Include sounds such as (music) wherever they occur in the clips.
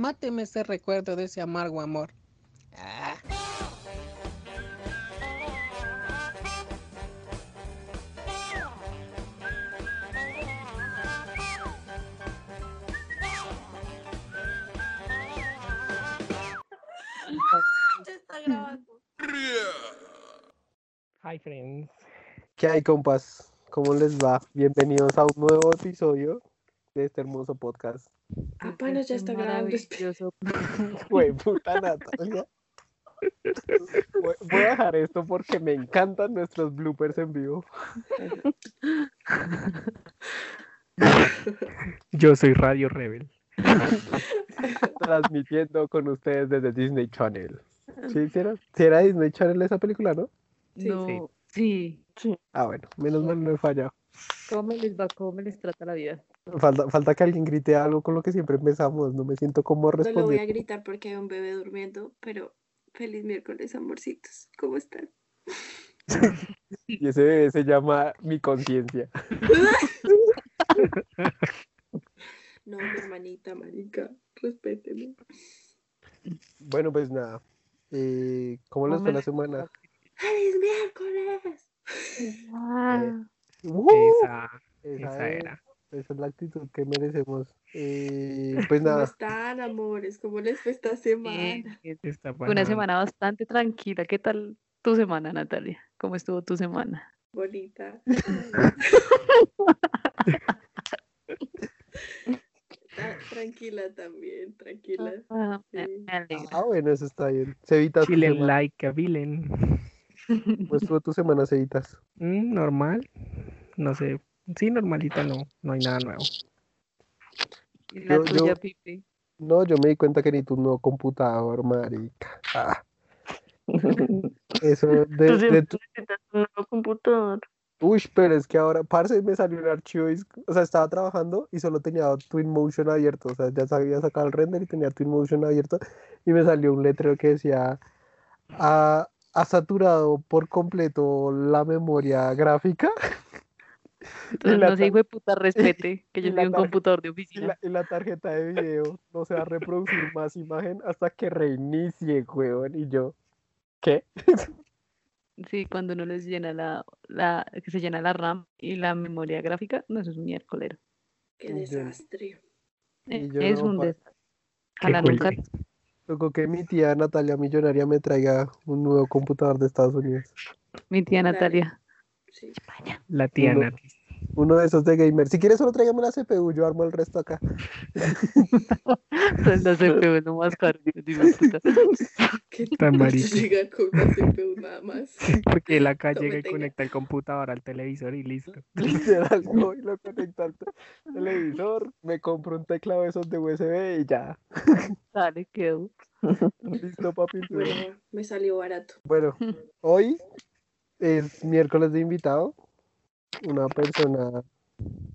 Máteme ese recuerdo de ese amargo amor. Ah. (laughs) Ya está grabando. Hi, friends. ¿Qué hay, compas? ¿Cómo les va? Bienvenidos a un nuevo episodio de este hermoso podcast. Apenas ya está grabando. (laughs) (laughs) Güey, puta Natalia. Voy a dejar esto porque me encantan nuestros bloopers en vivo. Yo soy Radio Rebel. (laughs) Transmitiendo con ustedes desde Disney Channel. ¿Sí, sí era, sí era Disney Channel esa película, no? Sí, no, sí. Ah, bueno, menos mal no he fallado. ¿Cómo les va? ¿Cómo les trata la vida? Falta, falta que alguien grite algo con lo que siempre empezamos. No me siento como No lo voy a responder. gritar porque hay un bebé durmiendo, pero feliz miércoles, amorcitos. ¿Cómo están? Y ese bebé se llama Mi Conciencia. (laughs) No, mi hermanita, marica, respéteme. Bueno, pues nada. Eh, ¿Cómo les fue la semana? ¡Feliz miércoles! Ah, ¡Uh! Esa, Esa esa es, era. Esa es la actitud que merecemos. Eh, (laughs) pues ¿Cómo nada, están, amores? ¿Cómo les fue esta semana? una semana bastante tranquila. ¿Qué tal tu semana, Natalia? ¿Cómo estuvo tu semana? Bonita. (laughs) Ah, tranquila también, tranquila. Ah, me- Sí. me alegro. ah, bueno, eso está bien. Cevitas, Chilen like a villain. ¿Cómo estuvo tu semana, Cevitas? Mm, normal. No sé. Sí, normalita no. No hay nada nuevo. ¿Y la Yo- tuya, yo- Pipi? No, yo me di cuenta que ni tu nuevo computador, marica. Ah. (laughs) Eso de, Tú de tu- un nuevo computador. Uy, pero es que ahora, parce, me salió un archivo, y o sea, estaba trabajando y solo tenía Twinmotion abierto, o sea, ya sabía sacar el render y tenía Twinmotion abierto y me salió un letrero que decía, ha, ha saturado por completo la memoria gráfica (laughs) Entonces, (laughs) la no sé, hijo de puta, respete (laughs) que yo soy un computador de y oficina. la, y la tarjeta de video no se va a reproducir más imagen hasta que reinicie, weón, y yo, ¿qué? (laughs) Sí, cuando uno les llena la, la, que se llena la RAM y la memoria gráfica, no, eso es un miércoles. Qué desastre. Y yo Es no, un desastre. Ojalá nunca que mi tía Natalia Millonaria me traiga un nuevo computador de Estados Unidos. mi tía. Natalia. Sí. La tía Uno. Uno de esos de gamer. Si quieres solo tráigame la CPU, yo armo el resto acá. (laughs) La CPU es lo más caro. (laughs) ¿Qué Tan marica. llega con la CPU nada más? (laughs) Porque la Tome, llega y tenga. conecta el computador al televisor y listo. Literal, voy, lo conecto al te- televisor, me compro un teclado de esos de USB y ya. Dale, quedó. Listo, papi. Bueno, me salió barato. Bueno, hoy es miércoles de invitado. Una persona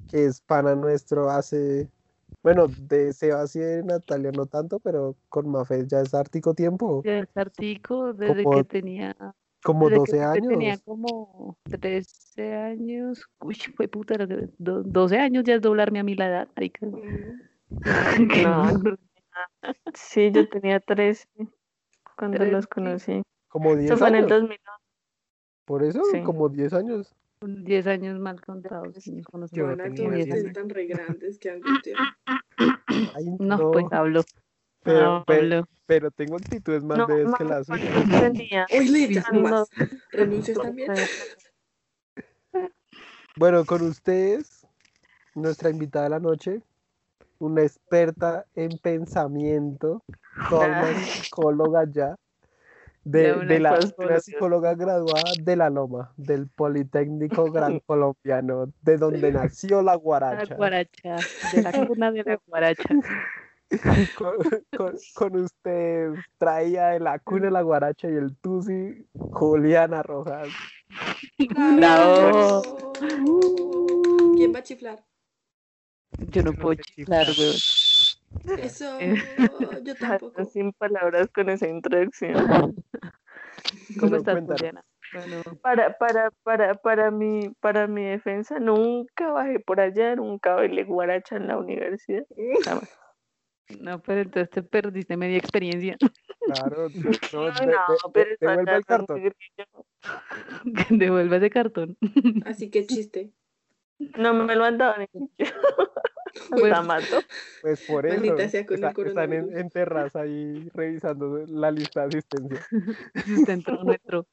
que es pana nuestro hace, bueno, de Sebas y de Natalia no tanto, pero con Mafe ya es ártico tiempo, Ya es Artico desde Como que tenía, como desde que 12 Pipe tenía años. como 13 años. Uy, fue puta, era que do- 12 años ya es doblarme a mí la edad, marica. Mm, (laughs) No. Sí, yo tenía 13 cuando Trece. los conocí. Como 10 Eso fue en el años. 2009. Por eso, Sí. como 10 años. 10 años mal contados. sí, conocemos. Yo a tenía todos 10 ustedes años. tan re grandes que (laughs) angustia. Ay, No, pues hablo. pero, pe- hablo. pero tengo actitudes más No, bebés no, que las suyas. Hoy le no más. (laughs) no, ¿Renuncias también? Bueno, con ustedes, nuestra invitada de la noche, una experta en pensamiento, toda una Ay. psicóloga ya, de, la, psicóloga. una psicóloga graduada de la Loma, del Politécnico Gran (laughs) Colombiano, de donde nació la La guaracha. guaracha, de la cuna de la guaracha. (laughs) Con, con- con ustedes, traía de la cuna de la guaracha y el tusi, Juliana Rojas. Bravo. ¿Quién va a chiflar? Yo no no puedo chiflar. weón. Eso, Eh. yo (laughs) tampoco. sin palabras con esa introducción. (laughs) ¿Cómo estás. Juliana? Bueno, Para, para, para, para mi, para mi defensa, nunca bajé por allá, nunca bailé guaracha en la universidad. (laughs) Jamás. No, pero entonces te perdiste media experiencia. Claro, no, No, de- no, pero de- está devuelve el cartón. devuelva ese cartón. Así que chiste. No me lo han dado ni siquiera. (laughs) Bueno, Está mato. Pues por eso. Maldita sea con el está- están en, en terraza ahí revisando la lista de asistencia. (laughs) No entró.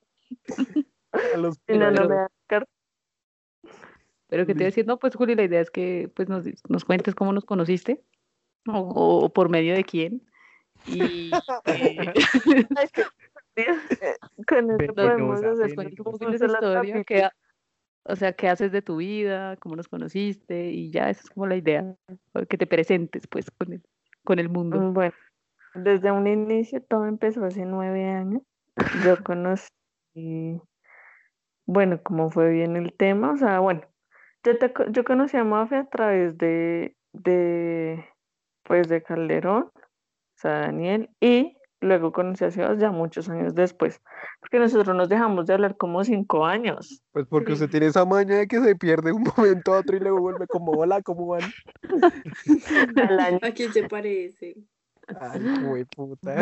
A los no, no me. Pero que te iba a decir, no, pues Juli, la idea es que pues nos, nos cuentes cómo nos conociste o, o por medio de quién. Y (laughs) eh, Con eso podemos hacer un esa la historia, que, o sea, qué haces de tu vida, cómo nos conociste y ya, esa es como la idea, que te presentes pues con el, con el mundo. Mm, Bueno, desde un inicio todo empezó hace nueve años. Yo (laughs) conocí, bueno, cómo fue bien el tema, o sea, bueno, yo, te yo conocí a Mafe a través de, de, pues, de Calderón, o sea, Daniel, y luego conocí a Sebas ya muchos años después, porque nosotros nos dejamos de hablar como cinco años. Pues porque Sí. usted tiene esa maña de que se pierde un (laughs) momento a otro y luego vuelve como, hola, ¿cómo van? (laughs) Al año. ¿A quién se parece? Ay, güey, puta.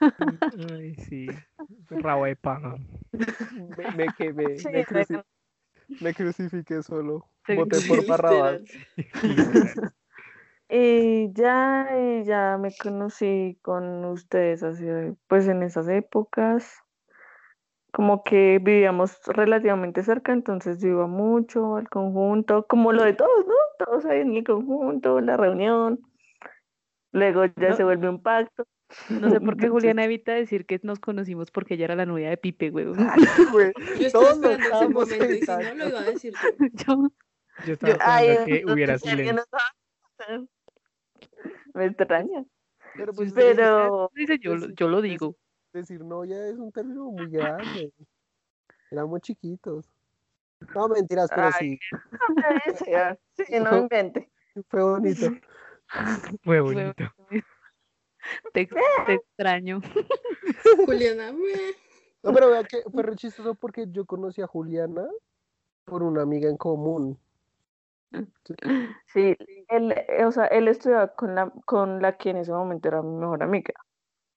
Ay, sí. Rabo de paja. Me, me quemé, Sí, me, me cruci- me crucifiqué solo. Sí, Voté por Barrabás. (laughs) Y ya, y ya me conocí con ustedes así, de- pues en esas épocas, como que vivíamos relativamente cerca, entonces yo iba mucho al conjunto, como lo de todos, ¿no? Todos ahí en el conjunto, la reunión. Luego ya No. se vuelve un pacto. No sé por (laughs) qué Juliana evita decir que nos conocimos porque ella era la novia de Pipe, güey. (laughs) (laughs) Yo estaba Todos esperando ese estábamos momento y si no lo iba a decir yo. Yo, Yo estaba ay, esperando que hubiera silencio. no (laughs) Me extraña. Pero pues Pero dice, yo, lo- yo lo digo. decir novia es un término muy grande. Éramos chiquitos. No, mentiras, pero Ay. sí, (laughs) (laughs) sí, sí, no me invente. fue bonito. Fue bonito. Te, te extraño. Juliana, meh. No, pero vea que fue re chistoso porque yo conocí a Juliana por una amiga en común. Sí, él, eh, o sea, él estudiaba con la, con la que en ese momento era mi mejor amiga.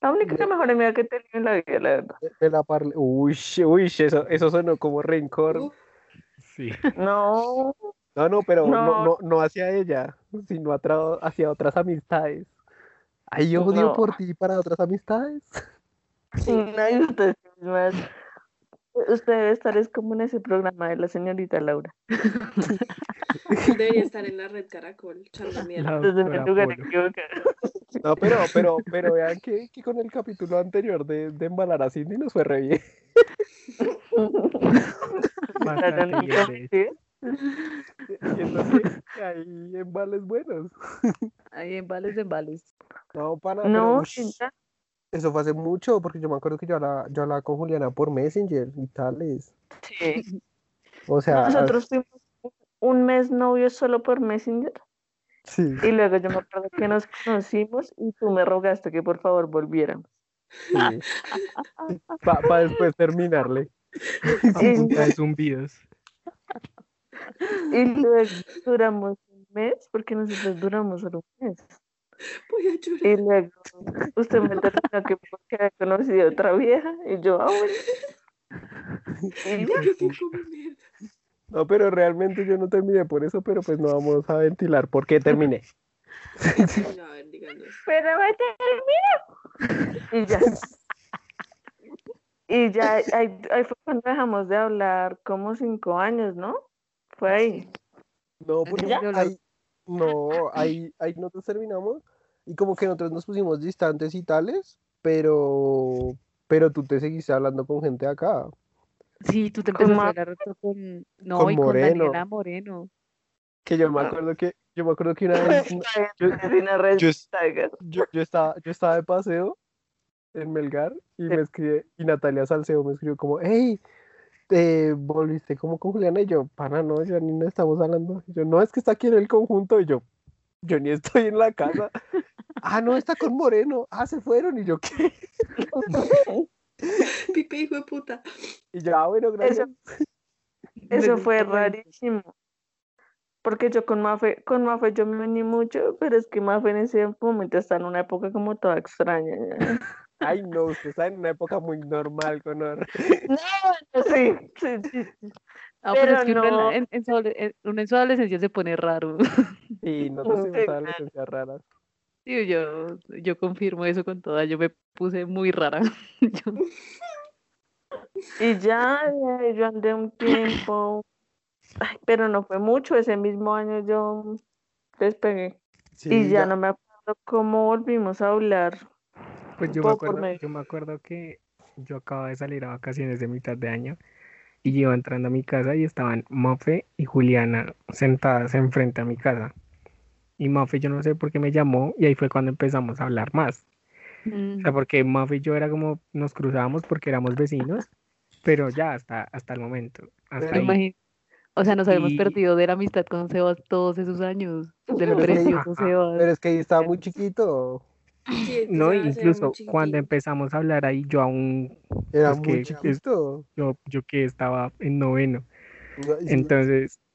La única De- mejor amiga que tenía en la vida, la verdad. de- de la parle. Uy, uy, eso, eso sonó como rencor. Sí. No, No, no, pero no, No. no, no hacia ella, sino atra- hacia otras amistades. Hay odio No. por ti para otras amistades. nadie mismas. Usted debe estar es como en ese programa de la señorita Laura. (laughs) (laughs) debería estar en la red Caracol, echando mierda. No, pero, pero, pero vean que, que con el capítulo anterior de, de embalar a Cindy nos fue re bien. (laughs) Siento que hay embales buenos. Ahí en vales, en vales. No, para, No, eso fue hace mucho, porque yo me acuerdo que yo hablaba, yo hablaba con Juliana por Messenger y tales. sí. O sea, Nosotros fuimos un mes novios solo por Messenger. sí, Y luego yo me acuerdo que nos conocimos y tú me rogaste que por favor volviéramos. sí. Para después terminarle. De zumbidos. y luego duramos un mes, porque nosotros duramos solo un mes. Voy a llorar. Y luego usted me terminó que porque había conocido a otra vieja y yo, ah, bueno. Y No, pero realmente yo no terminé por eso, pero pues no vamos a ventilar por qué terminé. No, (laughs) a ver, díganos. pero me termino. Y ya. Y ya, ahí, ahí fue cuando dejamos de hablar como cinco años, ¿no? Fue ahí. No, porque Ya. ahí, no, ahí, ahí nosotros terminamos y como que nosotros nos pusimos distantes y tales, pero, pero tú te seguiste hablando con gente de acá. Sí, tú te Con empezaste a hablar con, no, Con y con Moreno. Daniela Moreno. Que yo me Ah. acuerdo que, yo me acuerdo que una (laughs) vez yo- estaba, yo estaba de paseo en Melgar y me escribe, y Natalia Salcedo me escribió como, hey, te volviste como con Juliana y yo, pana, no, yo ni no estamos hablando. Y yo, no, es que está aquí en el conjunto y yo, yo ni estoy en la casa. (laughs) ah, no, está con Moreno. Ah, se fueron y yo, (laughs) ¿qué? (laughs) Pipe, hijo de puta. Y yo, ah, bueno, gracias. (laughs) Eso fue rarísimo. porque yo con Mafe, con Mafe yo me vení mucho, pero es que Mafe en ese momento está en una época como toda extraña. ya. (laughs) Ay, no, usted está en una época muy normal con Or- No, sí, sí, sí. sí. Ah, pero, es que uno en, no. en- en en- uno en su adolescencia se pone raro. Y no Sí, te claro. adolescencias raras. Sí, yo, yo confirmo eso con toda. Yo me puse muy rara. (laughs) Yo- Y ya, ya, yo andé un tiempo, ay, pero no fue mucho, ese mismo año yo despegué. Sí, y ya, no me acuerdo cómo volvimos a hablar. Pues yo me acuerdo, yo me acuerdo que yo acababa de salir a vacaciones de mitad de año y yo iba entrando a mi casa y estaban Mafe y Juliana sentadas enfrente a mi casa. Y Mafe yo no sé por qué me llamó y ahí fue cuando empezamos a hablar más. O sea, porque Mafe y yo era como nos cruzábamos porque éramos vecinos, pero ya hasta, hasta el momento. Hasta Pero ahí. Imagín- O sea, nos habíamos Y- perdido de la amistad con Sebas todos esos años. Es que- precioso Sebas. Pero es que ahí estaba muy chiquito. Sí, (laughs) No, incluso cuando empezamos a hablar ahí yo aún, Era Es muy que- chiquito. yo, yo que estaba en noveno. Si-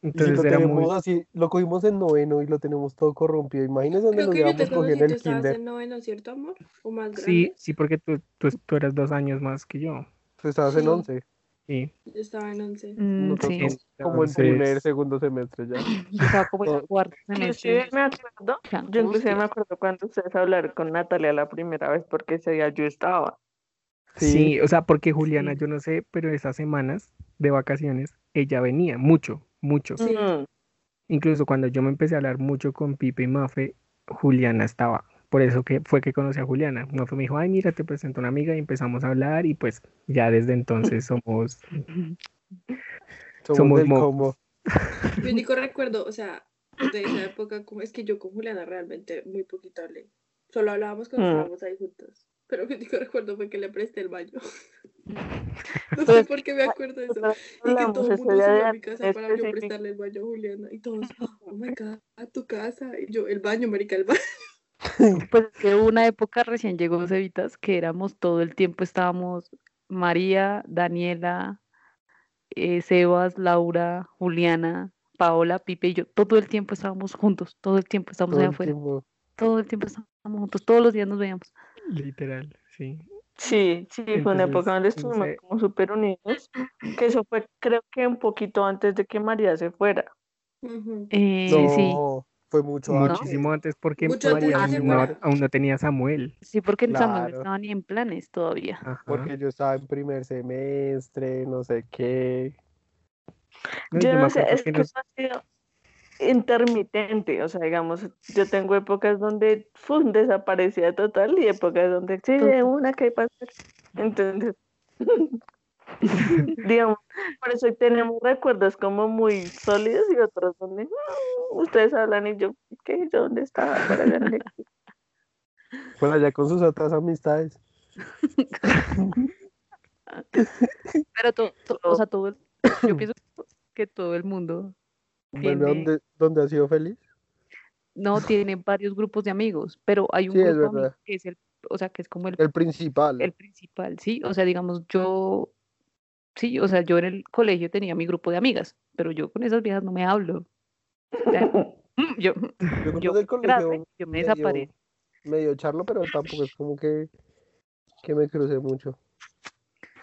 Entonces, y si entonces lo era tenemos muy... así, lo cogimos en noveno y lo tenemos todo corrompido. Imagínense donde Creo lo llevamos cogiendo el estabas kinder. en noveno, ¿cierto, amor? ¿O más grande? Sí, sí, porque tú, tú, tú eras dos años más que yo. Tú estabas en once. Sí. Yo estaba en once. Mm, Nosotros sí, como en primer, segundo semestre ya. (laughs) yo estaba como en cuarto semestre. me acuerdo, yo inclusive me acuerdo cuando ustedes hablaron con Natalia la primera vez, porque ese día yo estaba. Sí, o sea, porque Juliana, Sí. yo no sé, pero esas semanas de vacaciones, ella venía mucho, mucho. Sí. Mm, Incluso cuando yo me empecé a hablar mucho con Pipe y Mafe, Juliana estaba. Por eso que fue que conocí a Juliana. Mafe me dijo, ay, mira, te presento una amiga y empezamos a hablar y pues ya desde entonces (laughs) somos... Somos, Somos del combo. (laughs) Mi único recuerdo, o sea, de esa época, como es que yo con Juliana realmente muy poquito hablé. Solo hablábamos cuando Mm. estábamos ahí juntos. Pero mi único recuerdo fue que le presté el baño. (laughs) No sé Pues, por qué me acuerdo de eso. Y que todo el mundo de a mi casa para yo prestarle el baño a Juliana. Y todos, (laughs) oh my god, a tu casa. Y yo, el baño, marica, el baño. (laughs) Pues es que hubo una época recién llegó Cevitas que éramos todo el tiempo, estábamos María, Daniela, eh, Sebas, Laura, Juliana, Paola, Pipe y yo, todo el tiempo estábamos juntos, todo el tiempo estábamos Todo allá afuera, tiempo. todo el tiempo estábamos juntos, todos los días nos veíamos. Literal, sí. Sí, sí, fue una Entonces, época donde no estuvimos sé. como súper unidos, que eso fue creo que un poquito antes de que María se fuera. Eh, No, sí, fue mucho antes. Muchísimo antes porque Mucho María aún no, aún no tenía Samuel. sí, porque el Samuel no estaba ni en planes todavía. Ajá. Porque yo estaba en primer semestre, no sé qué. No, Yo no sé, es que que nos- ha sido intermitente, o sea, digamos, yo tengo épocas donde ¡fum! desaparecía total y épocas donde sí, de una que hay para hacer. Entonces, (laughs) digamos, por eso hoy tenemos recuerdos como muy sólidos y otros donde "Mm", ustedes hablan y yo, ¿qué? ¿Yo dónde estaba? El- Por allá con sus otras amistades. (laughs) Pero todo, o sea, todo, el- yo pienso que todo el mundo Tiene- donde ha sido feliz. no tiene varios grupos de amigos, pero hay un Sí, es grupo verdad. que es el, o sea, que es como el El principal. el principal, ¿sí? O sea, digamos, yo, sí, o sea, yo en el colegio tenía mi grupo de amigas, pero yo con esas viejas no me hablo. O sea, (laughs) mm, yo, Yo del colegio yo me medio- desaparezco. medio charlo, pero tampoco es como que, que me crucé mucho.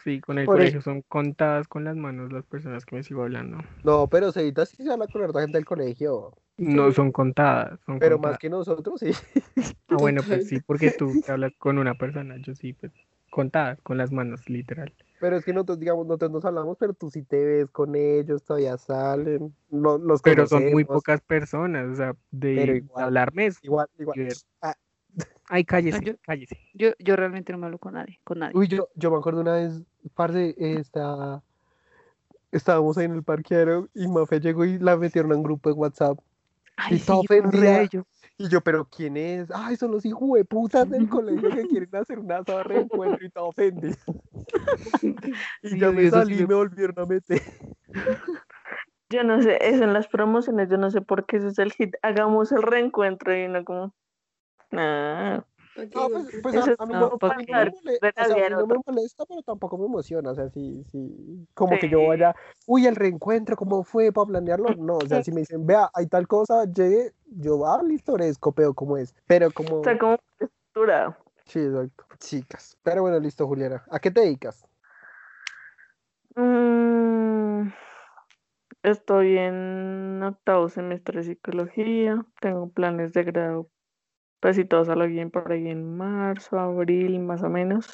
Sí, con el Por colegio son contadas con las manos las personas que me sigo hablando. No, pero Cevita sí se habla con harta gente del colegio. No son contadas, son Pero contadas. más que nosotros, sí. Ah, bueno, pues sí, porque tú (laughs) te hablas con una persona, yo sí, pues contadas con las manos, literal. Pero es que nosotros, digamos, nosotros nos hablamos, pero tú sí te ves con ellos, todavía salen. lo- los Pero son muy pocas personas, o sea, de Pero igual. hablarme es... Igual, igual. Ah, Ay, cállese, yo- cállese. Yo, yo realmente no me hablo con nadie, con nadie. Uy, yo, yo me acuerdo una vez, parce, esta, estábamos ahí en el parqueadero y Mafe llegó y la metieron a un grupo de WhatsApp. Ay, y sí, yo ofendida. Y yo, ¿pero quién es? Ay, son los hijos de putas del (laughs) colegio que quieren hacer una asado reencuentro y toda ofendida. (laughs) y Sí, ya me salí y me- volvieron a meter. Yo no sé, eso en las promociones, yo no sé por qué eso es el hit. Hagamos el reencuentro y no como, nah, Ok, No, pues, pues a, mí no, no, no me mole- o sea, a mí no me molesta, pero tampoco me emociona. O sea, sí, sí, como que yo vaya, uy, el reencuentro, ¿cómo fue para planearlo? No, o sea, (laughs) si me dicen, vea, hay tal cosa, llegue, yo, ah, listo, les copio como es. Pero como, O sea, como estructurado. sí, exacto, chicas. Pero bueno, listo, Juliana. ¿A qué te dedicas? Mm, estoy en octavo semestre de psicología. Tengo planes de grado, pues si todo sale bien por ahí en marzo, abril, más o menos.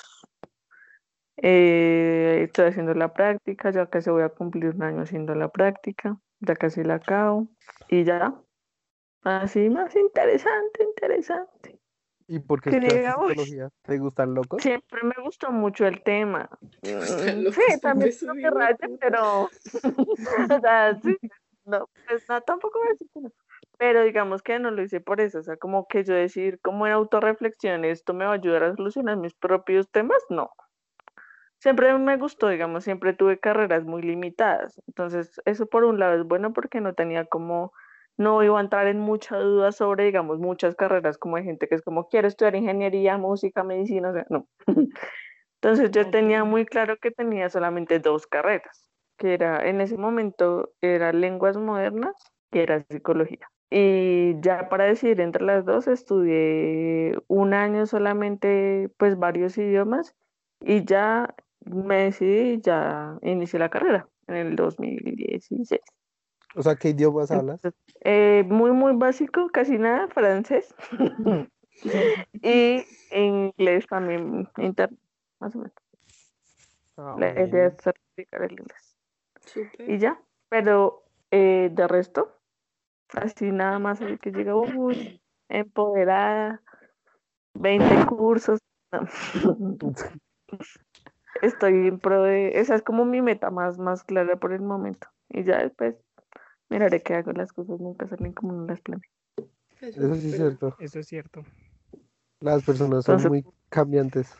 Eh, estoy haciendo la práctica, ya casi voy a cumplir un año haciendo la práctica, ya casi la acabo y ya. Así más interesante, interesante. ¿Y por qué psicología? ¿Te gustan locos? Siempre me gustó mucho el tema. Mm, Sí, (laughs) también creo que loco. pero (laughs) o sea, sí, no, pues no, tampoco voy Pero digamos que no lo hice por eso, o sea, como que yo decir, como en autorreflexión, esto me va a ayudar a solucionar mis propios temas, no. Siempre me gustó, digamos, siempre tuve carreras muy limitadas. Entonces, eso por un lado es bueno porque no tenía como, no iba a entrar en mucha duda sobre, digamos, muchas carreras, como hay gente que es como, quiero estudiar ingeniería, música, medicina, o sea, no. (laughs) Entonces, yo tenía muy claro que tenía solamente dos carreras, que era, en ese momento, era lenguas modernas y era psicología. Y ya para decidir entre las dos, estudié un año solamente, pues, varios idiomas y ya me decidí ya inicié la carrera en el 2016. O sea, ¿qué idiomas hablas? Entonces, eh, muy, muy básico, casi nada, francés. (laughs) (laughs) y inglés también, inter, más o menos. Ah, La idea es certificar el inglés. Y ya, pero eh, de resto, así nada más así que llega, uy, empoderada, 20 cursos. no. (laughs) Estoy en pro de, esa es como mi meta más, más clara por el momento. Y ya después miraré qué hago, las cosas nunca salen como uno las planea. Eso sí es cierto. Eso es cierto. Las personas son Entonces- muy cambiantes.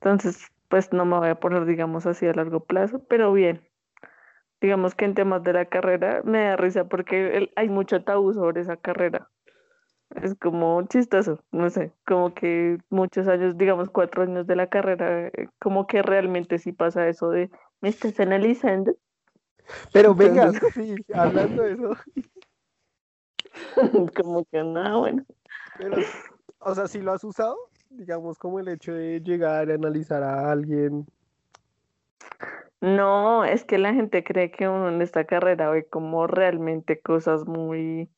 Entonces, pues no me voy a poner, digamos, así a largo plazo, pero bien. Digamos que en temas de la carrera me da risa porque el- hay mucho tabú sobre esa carrera. Es como chistoso, no sé, como que muchos años, digamos cuatro años de la carrera, eh, como que realmente sí pasa eso de, ¿me estás analizando? Pero venga, (laughs) sí, hablando de eso. (laughs) Como que no, bueno. Pero, o sea, si lo has usado, digamos, como el hecho de llegar a analizar a alguien. No, es que la gente cree que uno en esta carrera ve como realmente cosas muy,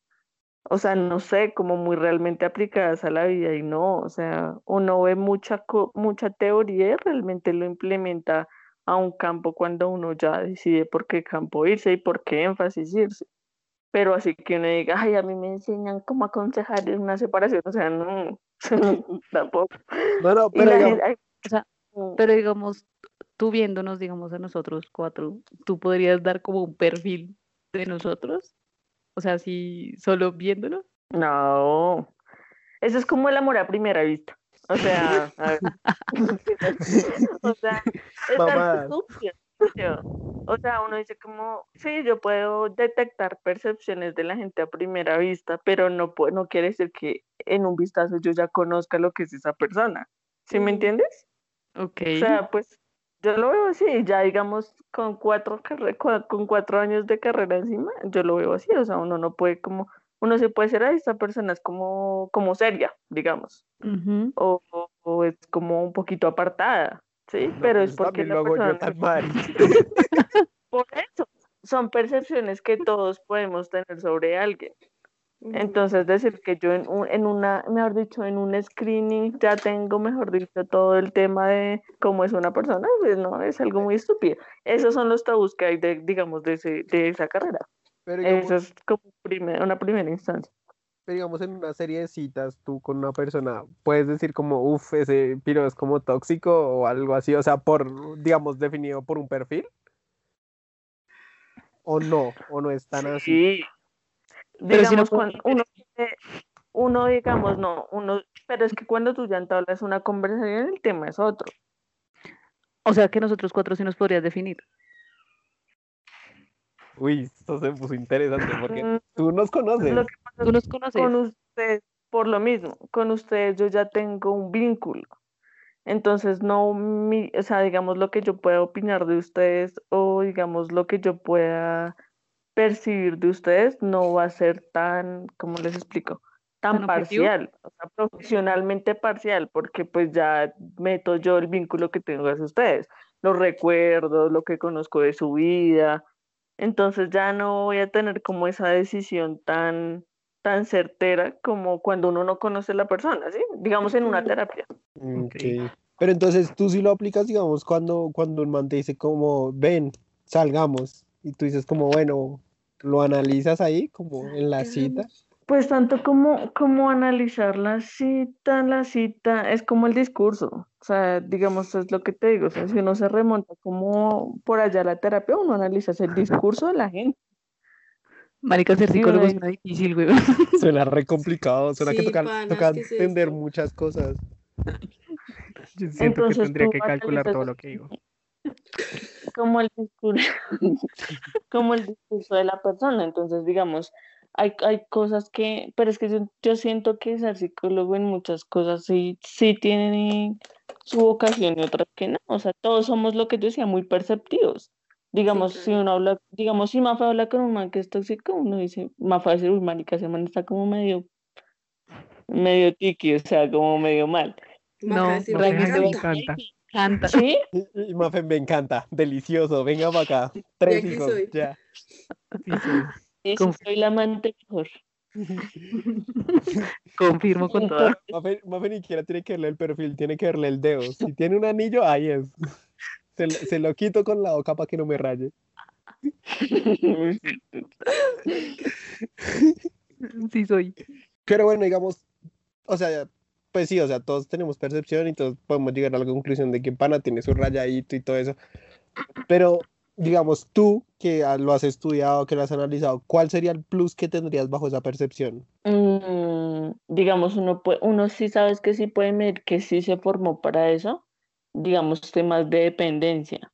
o sea, no sé, como muy realmente aplicadas a la vida y no, o sea, uno ve mucha, co- mucha teoría y realmente lo implementa a un campo cuando uno ya decide por qué campo irse y por qué énfasis irse. Pero así que uno diga, ay, a mí me enseñan cómo aconsejar en una separación, o sea, no, (laughs) tampoco. No, no, Y pero la digamos, gente, ay, O sea, Pero digamos, tú viéndonos, digamos, a nosotros cuatro, ¿tú podrías dar como un perfil de nosotros? O sea, si solo viéndonos. No, eso es como el amor a primera vista. O sea, a ver. (laughs) o sea. O sea, uno dice como, sí, yo puedo detectar percepciones de la gente a primera vista, pero no, no quiere decir que en un vistazo yo ya conozca lo que es esa persona. ¿Sí me entiendes? Ok. O sea, pues yo lo veo así, ya digamos con cuatro, con cuatro años de carrera encima, yo lo veo así, o sea, uno no puede como, uno se puede ser, "Ay, esta persona es como, como seria, digamos, o, o- o es como un poquito apartada, ¿sí? no, Pero pues es porque la lo hago yo persona, tan mal. (laughs) por eso, son percepciones que todos podemos tener sobre alguien. Entonces, decir que yo en, un- en una, mejor dicho, en un screening ya tengo, mejor dicho, todo el tema de cómo es una persona, pues no, es algo muy estúpido. Esos son los tabús que hay, de, digamos, de, ese, de esa carrera. Pero digamos, Eso es como primer- una primera instancia. pero digamos, en una serie de citas, tú con una persona, puedes decir como, uff, ese piro es como tóxico o algo así, o sea, por, digamos, definido por un perfil. O no, o no es tan así. Si no Digamos, puedo- cuando uno, uno, digamos, no, uno, pero es que cuando tú ya entablas una conversación, el tema es otro. O sea que nosotros cuatro sí nos podrías definir. Uy, esto se puso interesante porque Mm, tú nos conoces. Lo que pasa Tú nos conoces. con ustedes por lo mismo, con ustedes yo ya tengo un vínculo. Entonces, no, mi, o sea, digamos lo que yo pueda opinar de ustedes o digamos lo que yo pueda percibir de ustedes no va a ser tan, ¿cómo les explico? Tan parcial, o sea, profesionalmente parcial, porque pues ya meto yo el vínculo que tengo hacia ustedes, los recuerdos, lo que conozco de su vida. Entonces ya no voy a tener como esa decisión tan, tan certera como cuando uno no conoce a la persona, ¿sí? Digamos en una terapia. Ok. Pero entonces tú sí lo aplicas, digamos, cuando, cuando un man te dice como, ven, salgamos. Y tú dices como, bueno, lo analizas ahí, como en la cita. Pues tanto como, como analizar la cita, la cita es como el discurso, o sea, digamos, es lo que te digo, o sea, si uno se remonta como por allá a la terapia, uno analiza el discurso de la gente. Marica, ser Sí, psicólogo uno es difícil, güey. (laughs) Suena re complicado, suena que Sí, toca, pana, toca ¿qué es entender esto? muchas cosas. Yo siento que Entonces, tendría tú que calcular todo lo que digo. Como el discurso, (laughs) como el discurso de la persona. Entonces, digamos, hay, hay cosas que, pero es que yo, yo siento que ser psicólogo en muchas cosas sí, sí tiene su vocación y otras que no. O sea, todos somos lo que yo decía, muy perceptivos. Digamos, si claro. uno habla, digamos, si Mafa habla con un man que es tóxico, uno dice, Mafa decir, uy, marica, ese man está como medio, medio tiki, o sea, como medio mal. No, no, "Me Maca me encanta". Encanta. Canta. ¿Sí? Y, y Mafe, me encanta, delicioso, venga para acá. Tres hijos, soy. ya. Sí, Conf- soy la amante mejor. (laughs) Confirmo con toda. (laughs) Mafe, Mafe ni siquiera tiene que verle el perfil, tiene que verle el dedo. Si tiene un anillo, ahí es. Se, lo- se lo quito con la boca para que no me raye. (laughs) Sí soy. Pero bueno, digamos, o sea, pues sí, o sea, todos tenemos percepción y todos podemos llegar a la conclusión de que Pana tiene su rayadito y todo eso. Pero, digamos, tú que lo has estudiado, que lo has analizado, ¿cuál sería el plus que tendrías bajo esa percepción? Mm, digamos, uno puede, uno sí sabes que sí puede medir que sí se formó para eso, digamos, temas de dependencia.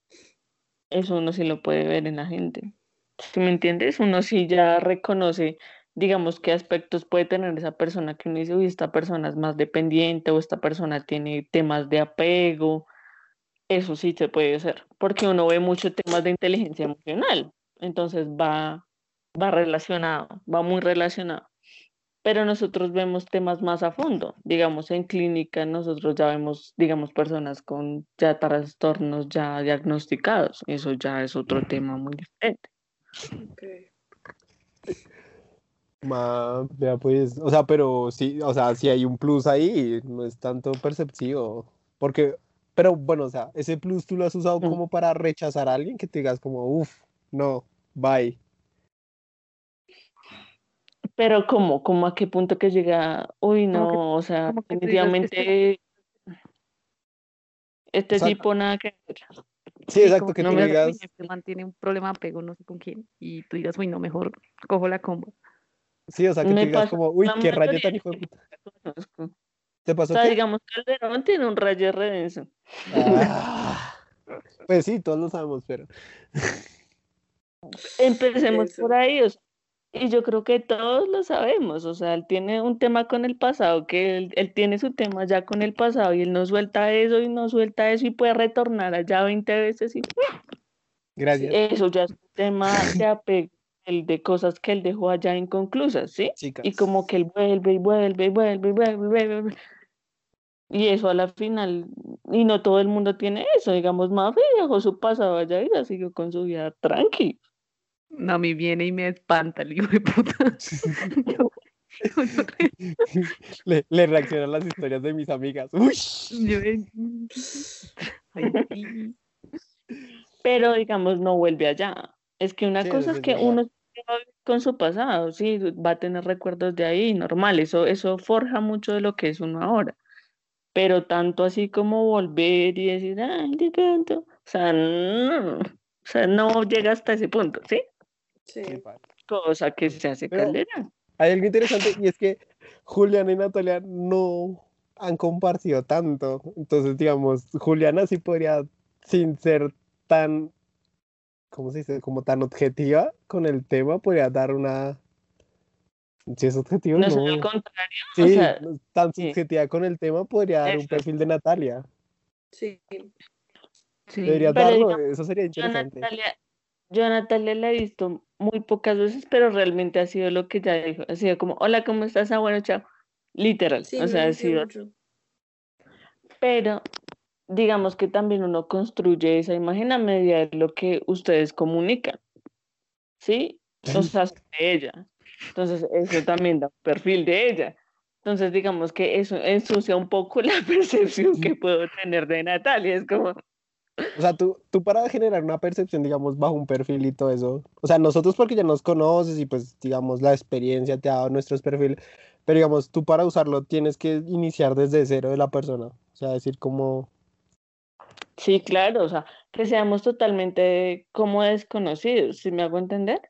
Eso uno sí lo puede ver en la gente. ¿Sí me entiendes? Uno sí ya reconoce, digamos, qué aspectos puede tener esa persona que uno dice, uy, esta persona es más dependiente o esta persona tiene temas de apego. Eso sí se puede hacer, porque uno ve muchos temas de inteligencia emocional. Entonces va, va relacionado, va muy relacionado pero nosotros vemos temas más a fondo. Digamos, en clínica nosotros ya vemos, digamos, personas con ya trastornos ya diagnosticados. Eso ya es otro tema muy diferente. Ok. Ma, vea pues, o sea, pero sí, o sea, sí hay un plus ahí, no es tanto perceptivo, porque, pero bueno, o sea, ese plus tú lo has usado Mm. como para rechazar a alguien que te digas como, uff, no, bye. Pero ¿cómo? ¿Cómo a qué punto que llega? Uy, Como que- no, o sea, como que definitivamente este O sea, tipo nada que ver. Sí, exacto, como que no tú me digas, uy, este man tiene un problema de apego, no sé con quién, y tú digas, uy, no, mejor cojo la combo. Sí, o sea, que tú Me digas como, uy, qué rayo tan hijo de puta. conozco. ¿Te O pasó sea, qué? digamos, Calderón tiene un rayo redenso. Ah, pues sí, todos lo sabemos, pero (laughs) Empecemos Eso. por ahí, o sea, y yo creo que todos lo sabemos, o sea, él tiene un tema con el pasado, que él, él tiene su tema ya con el pasado y él no suelta eso y no suelta eso y puede retornar allá 20 veces y gracias, eso ya es un tema de apego, el de cosas que él dejó allá inconclusas, ¿sí? chicas. Y como que él vuelve y vuelve y vuelve y vuelve y vuelve. y vuelve. Y eso a la final, y no todo el mundo tiene eso, digamos, Mafe dejó su pasado allá y ya siguió con su vida tranqui. No, a mí viene y me espanta el hijo de puta. Yo- (laughs) yo Le, le reaccionan las historias de mis amigas. (laughs) Uy. Ay, sí. pero digamos no vuelve allá. Es que una Sí, cosa es que verdad. uno con su pasado, sí, va a tener recuerdos de ahí, normal, eso, eso forja mucho de lo que es uno ahora. Pero tanto así como volver y decir, ay, de pronto, o sea, no, o sea, no llega hasta ese punto, ¿sí? Sí. Cosa que se hace Pero- Calderón. Hay algo interesante y es que Juliana y Natalia no han compartido tanto. Entonces, digamos, Juliana sí podría, sin ser tan, ¿cómo se dice? Como tan objetiva con el tema, podría dar una, Si es objetivo, No es no. al contrario. Sí, o sea, tan sí. subjetiva con el tema podría dar un perfil de Natalia. Sí. Sí. Debería Pero darlo, digamos, eso sería Yo a interesante. Natalia, yo a Natalia la he visto muy pocas veces, pero realmente ha sido lo que ya dijo. Ha sido como, hola, ¿cómo estás? Ah, bueno, chao. Literal. Sí, o sea, ha sido mucho. pero digamos que también uno construye esa imagen a medida de lo que ustedes comunican, ¿sí? O sea, sobre ella. Entonces, eso también da un perfil de ella. Entonces, digamos que eso ensucia un poco (laughs) la percepción que puedo tener de Natalia. Es como, O sea, tú, tú para generar una percepción, digamos, bajo un perfil y todo eso. O sea, nosotros porque ya nos conoces y pues, digamos, la experiencia te ha dado nuestros perfiles. Pero digamos, tú para usarlo tienes que iniciar desde cero de la persona. O sea, decir como, sí, claro, o sea, que seamos totalmente como desconocidos, ¿sí me hago entender?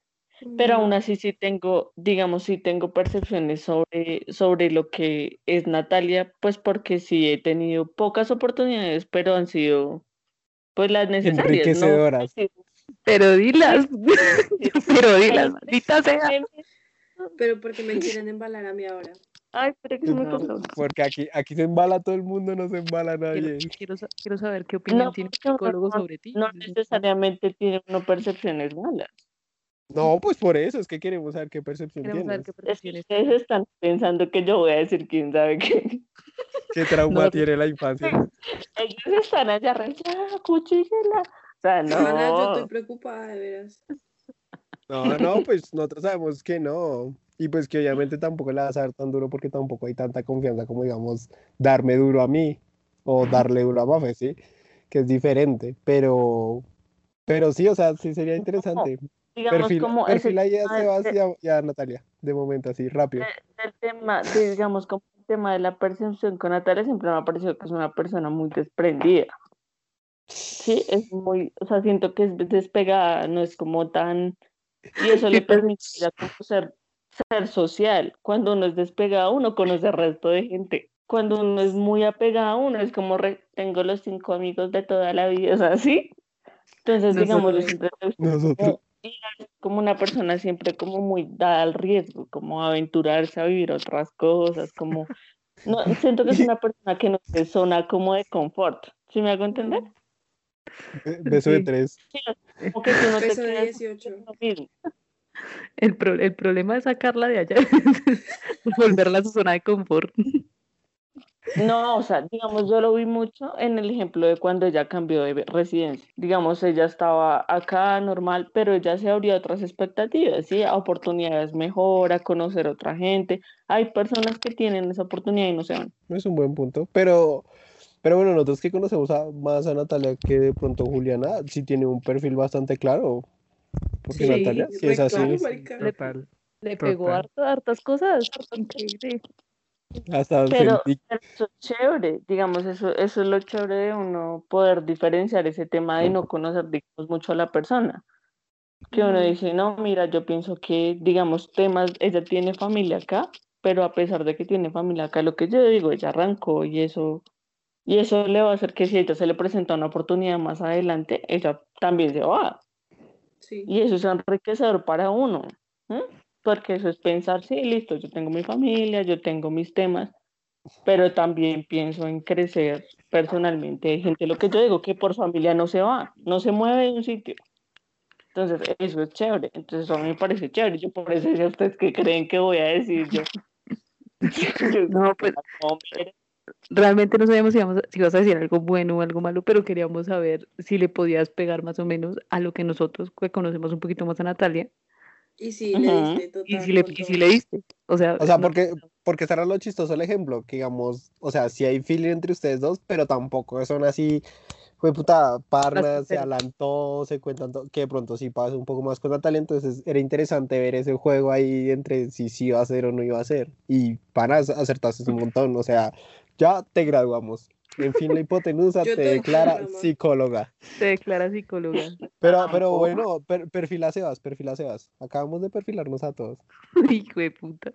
Pero aún así sí tengo, digamos, sí tengo percepciones sobre, sobre lo que es Natalia, pues porque sí he tenido pocas oportunidades, pero han sido pues las necesarias, ¿no? enriquecedoras. Sí, Pero dilas, (laughs) pero dilas, maldita sea. Pero porque me quieren embalar a mí ahora. Ay, pero que se me No. Porque aquí, aquí se embala todo el mundo, no se embala nadie. quiero sa- quiero saber qué opinión No, tiene uno psicólogo no- sobre ti. No necesariamente tiene uno percepciones malas. No, pues por eso es que queremos saber qué percepción Queremos saber qué Es que ustedes están pensando que yo voy a decir quién sabe qué. (laughs) ¿Qué trauma No. tiene la infancia? (laughs) Ellos están allá ya, cuchíguela. O sea, (laughs) Ana, yo no. estoy preocupada, de veras. No, no, pues nosotros sabemos que no. Y pues que obviamente tampoco le vas a dar tan duro porque tampoco hay tanta confianza como, digamos, darme duro a mí o darle duro a Mafe, ¿sí? Que es diferente. Pero, pero sí, o sea, sí sería interesante. Digamos Perfil, como ese perfil ahí a y a, Natalia, de momento, así, rápido. el tema, digamos, como el tema de la percepción con Natalia siempre me ha parecido que es una persona muy desprendida. Sí, es muy, o sea, siento que es despegada, no es como tan, y eso le (laughs) permite a ella como ser, social. Cuando uno es despegado, uno conoce al resto de gente. Cuando uno es muy apegado, uno es como, re- tengo los cinco amigos de toda la vida, o sea, ¿sí? Entonces, digamos, Nosotros- Nosotros. como, como una persona siempre como muy dada al riesgo, como aventurarse a vivir otras cosas, como no siento que es (laughs) una persona que no se zona como de confort, ¿sí me hago entender? Be- Beso de Sí. tres. Como que tú no te Peso de quedas 18. en lo mismo. El, pro- el problema es sacarla de allá, (laughs) volverla a su zona de confort. No, o sea, digamos, yo lo vi mucho en el ejemplo de cuando ella cambió de residencia. Digamos, ella estaba acá normal, pero ella se abrió a otras expectativas, ¿sí? A oportunidades mejor, a conocer a otra gente. Hay personas que tienen esa oportunidad y no se van. Es un buen punto. Pero, pero bueno, nosotros que conocemos a, más a Natalia que de pronto Juliana, sí tiene un perfil bastante claro. Porque Sí, Natalia, sí es así. Total. Le pegó Total. harto, hartas cosas. Increíble. Hasta Pero, pero eso es chévere, digamos, eso, eso es lo chévere de uno poder diferenciar ese tema de no conocer, digamos, mucho a la persona. Que uno dice, no, mira, yo pienso que, digamos, temas, ella tiene familia acá, pero a pesar de que tiene familia acá, lo que yo digo, ella arrancó y eso, y eso le va a hacer que si a ella se le presenta una oportunidad más adelante, ella también se va. Sí. Y eso es enriquecedor para uno, porque eso es pensar, sí, listo, yo tengo mi familia, yo tengo mis temas, pero también pienso en crecer personalmente. Hay gente, lo que yo digo, que por familia no se va, no se mueve de un sitio. Entonces, eso es chévere. Entonces, eso a mí me parece chévere. Yo por eso sé a ustedes que creen que voy a decir yo. (laughs) Yo No, pues realmente no sabíamos si, íbamos a- si ibas a decir algo bueno o algo malo, pero queríamos saber si le podías pegar más o menos a lo que nosotros que conocemos un poquito más a Natalia Y sí, le diste total. y si le, y si le diste. O sea, O sea, no- porque, porque será lo chistoso el ejemplo, que digamos, o sea, sí hay feeling entre ustedes dos, pero tampoco son así, fue puta, parnas, se todo, se cuentan todo, que de pronto sí pasa un poco más con Natalia, entonces era interesante ver ese juego ahí entre si sí iba a ser o no iba a ser. Y panas, acertaste un montón, o sea, ya te graduamos. En fin, la (laughs) hipotenusa te te declara psicóloga. se declara psicóloga. Pero, pero Tampoco. bueno, per- perfila a Sebas, perfila a Sebas. Acabamos de perfilarnos a todos. (laughs) Hijo de puta.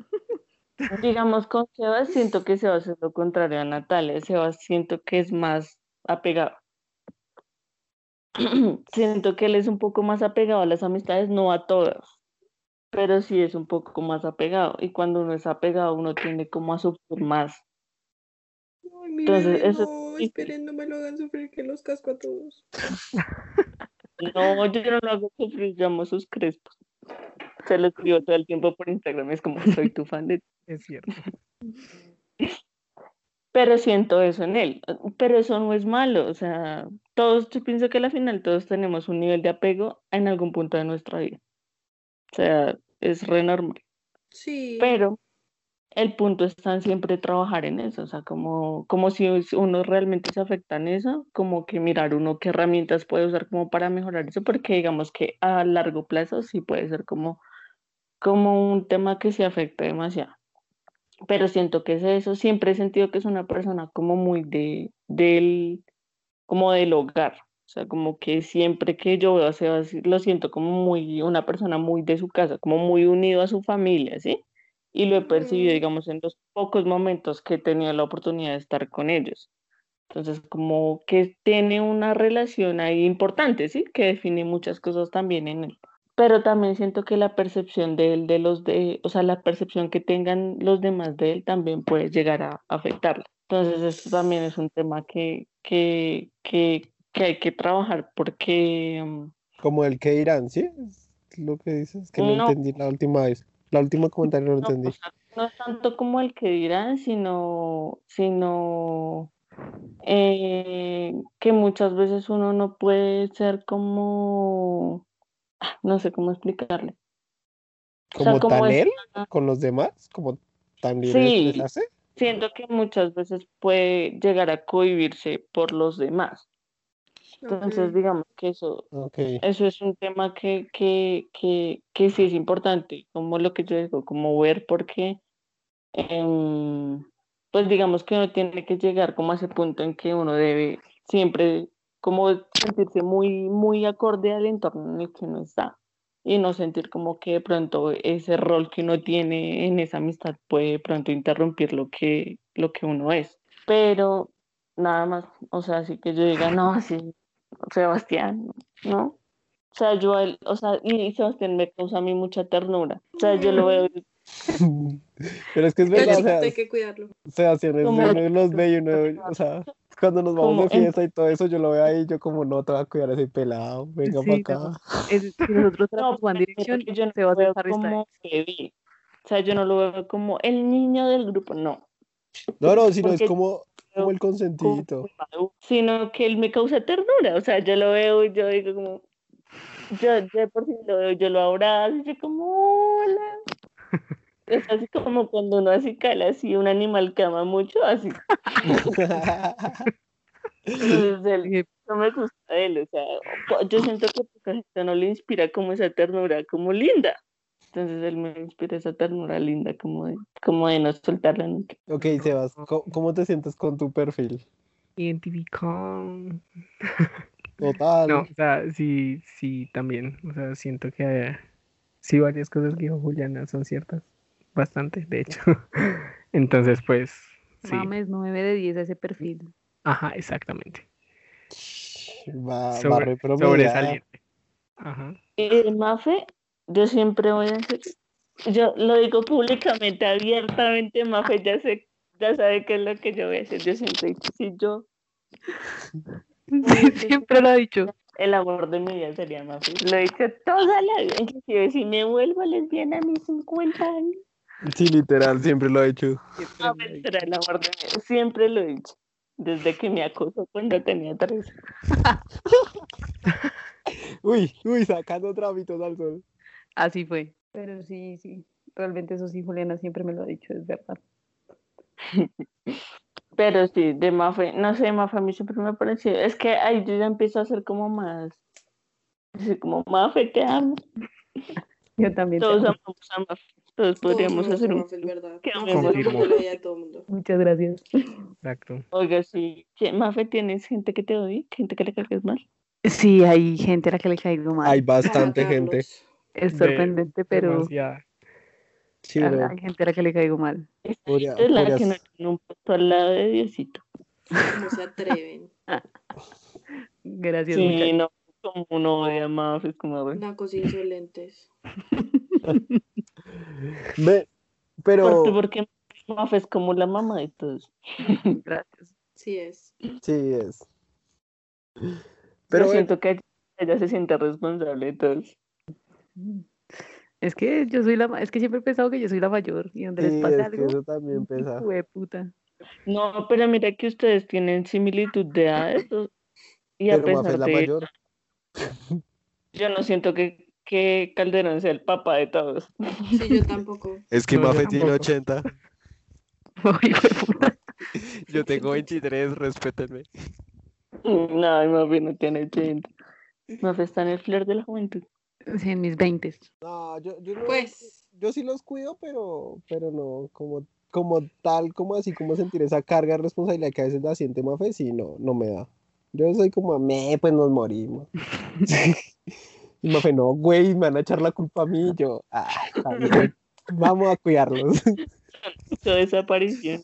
(laughs) digamos, con Sebas siento que Sebas es lo contrario a Natalia. Sebas siento que es más apegado. (clears throat) siento que él es un poco más apegado a las amistades, no a todas, pero sí es un poco más apegado. Y cuando uno es apegado, uno tiende como a sufrir más. Ay, mi Entonces, bebé, eso es no, esperen, no me lo hagan sufrir, que los casco a todos. No, yo no lo hago sufrir, llamo a sus crespos. Se lo escribo todo el tiempo por Instagram, es como soy tu fan de ti. (laughs) Es cierto. Pero siento eso en él. Pero eso no es malo. O sea, todos, yo pienso que al final todos tenemos un nivel de apego en algún punto de nuestra vida. O sea, es re normal. Sí. Pero el punto está siempre trabajar en eso. O sea, como, como si uno realmente se afecta en eso, como que mirar uno qué herramientas puede usar como para mejorar eso, porque digamos que a largo plazo sí puede ser como, como un tema que se afecta demasiado. Pero siento que es eso. Siempre he sentido que es una persona como muy de, del, como del hogar. O sea, como que siempre que yo veo a Sebas, lo siento como muy, una persona muy de su casa, como muy unido a su familia, ¿sí? Y lo he percibido, Mm. digamos, en los pocos momentos que he tenido la oportunidad de estar con ellos. Entonces, como que tiene una relación ahí importante, ¿sí? Que define muchas cosas también en él. Pero también siento que la percepción de él, de los de, o sea, la percepción que tengan los demás de él también puede llegar a afectarlo. Entonces, esto también es un tema que, que, que, que hay que trabajar porque, mm, Como el que irán, ¿sí? Lo que dices, que no, No. entendí la última vez. La última comentario no lo entendí. no es tanto como el que dirán, sino, sino eh, que muchas veces uno no puede ser como, ah, no sé cómo explicarle. O sea, Como como tan es- él con los demás, como tan libre Sí. Siento que muchas veces puede llegar a cohibirse por los demás. Entonces, digamos que eso, eso es un tema que, que, que, que sí es importante, como lo que yo digo, como ver porque, em, pues digamos que uno tiene que llegar como a ese punto en que uno debe siempre como sentirse muy, muy acorde al entorno en el que uno está y no sentir como que de pronto ese rol que uno tiene en esa amistad puede de pronto interrumpir lo que, lo que uno es. Pero nada más, o sea, así que yo diga, no, sí, Sebastián, ¿no? O sea, yo, a él- o sea, y Sebastián me causa a mí mucha ternura. O sea, yo lo veo, (laughs) Pero es que es Pero verdad, o sea, hay que cuidarlo. Sebastián es de Como- uno los ve y uno, o sea, cuando nos vamos Como de en- fiesta y todo eso, yo lo veo ahí, yo como no te voy a cuidar a ese pelado, venga Sí, para no. acá. Es- si nosotros no, One Direction, yo no se va a como Kevin. O sea, yo no lo veo como el niño del grupo, no. No, no, sino es como, como el consentidito. sino que él me causa ternura. O sea, yo lo veo y yo digo como, yo, yo por sí lo veo, yo lo abrazo y yo como, hola. (laughs) Es así como cuando uno así cala así, un animal que ama mucho, así. Él, (laughs) Eh, no me gusta él, o sea, yo siento que gente no le inspira como esa ternura, como linda. Entonces él me inspira esa ternura linda, como de, como de no soltarla nunca. Ok, Sebas, ¿cómo, cómo te sientes con tu perfil? Identificado. Total. (laughs) No, o sea, sí, sí, también. O sea, siento que eh, sí varias cosas que dijo Juliana son ciertas. Bastante, de hecho. (laughs) Entonces, pues, sí. Mames, 9 de 10 a ese perfil. Ajá, exactamente. Va, va Sobre- sobresaliente. Ajá. Y Mafe, yo siempre voy a decir, yo lo digo públicamente, abiertamente, Mafe ya sé, ya sabe qué es lo que yo voy a hacer. Yo siempre he dicho, si yo, Sí, siempre lo ha dicho. el amor de mi vida sería Mafe. Lo he dicho toda la vida, inclusive si me vuelvo lesbiana a mis 50 años. Sí, literal, siempre lo he hecho. Mafe será el amor de mi vida. Siempre lo he dicho. Desde que me acosó cuando tenía tres. (laughs) Uy, uy, sacando trámites al sol. Así fue. Pero sí, sí. Realmente eso sí, Juliana siempre me lo ha dicho, es verdad. (laughs) Pero sí, de Mafe, no sé, Mafe a mí siempre me ha parecido. Es que ahí yo ya empiezo a ser como más. Así como Mafe, te amo. (laughs) Yo también. te Todos amo. amamos a Mafe. Todos podríamos a hacer un. Mafe, es verdad. que todo mundo. Muchas gracias. Exacto. Oiga, sí. ¿Qué- Mafe, ¿tienes gente que te odie? ¿Gente que le caigas mal? Sí, hay gente a la que le caigo mal. Hay bastante gente. Es de- sorprendente, pero Demasiada. Sí, bro. hay gente a la que le caigo mal. Esta Podría- es la podrías- que no tiene un puesto al lado de Diosito. ¿Cómo se atreven? (laughs) Gracias, Sí, muchachos. no, como uno odia a Mafe, es como. Nacos insolentes. (laughs) Ve, pero Porque, porque es como la mamá de todos. (laughs) Gracias. Sí es. sí es. Pero Pero bueno, siento que ella, ella se siente responsable de todos. Es que yo soy la, es que siempre he pensado que yo soy la mayor y donde les sí, pase es que algo, eso también (laughs) pesa. puta. No, pero mira que ustedes tienen similitud de edades y a Pero Mafe pesar es la de mayor. yo no siento que, que Calderón sea el papá de todos. Sí, yo (laughs) tampoco. Es que No, Mafe tiene tampoco. 80. (laughs) Ay, hijo de puta. Yo tengo 23, respétenme. No, Mafe no tiene 80. Mafe está en el flor de la juventud. Sí, en mis veintes. No, yo, yo, no- Pues, yo sí los cuido, pero, pero no, como, como tal, como así, como sentir esa carga de responsabilidad que a veces la siente Mafe, sí, no, no me da. Yo soy como, me, pues nos morimos. (laughs) Y Mafe, no, güey, me van a echar la culpa a mí. Y yo, ah, bien, vamos a cuidarlos. (laughs) Su desaparición.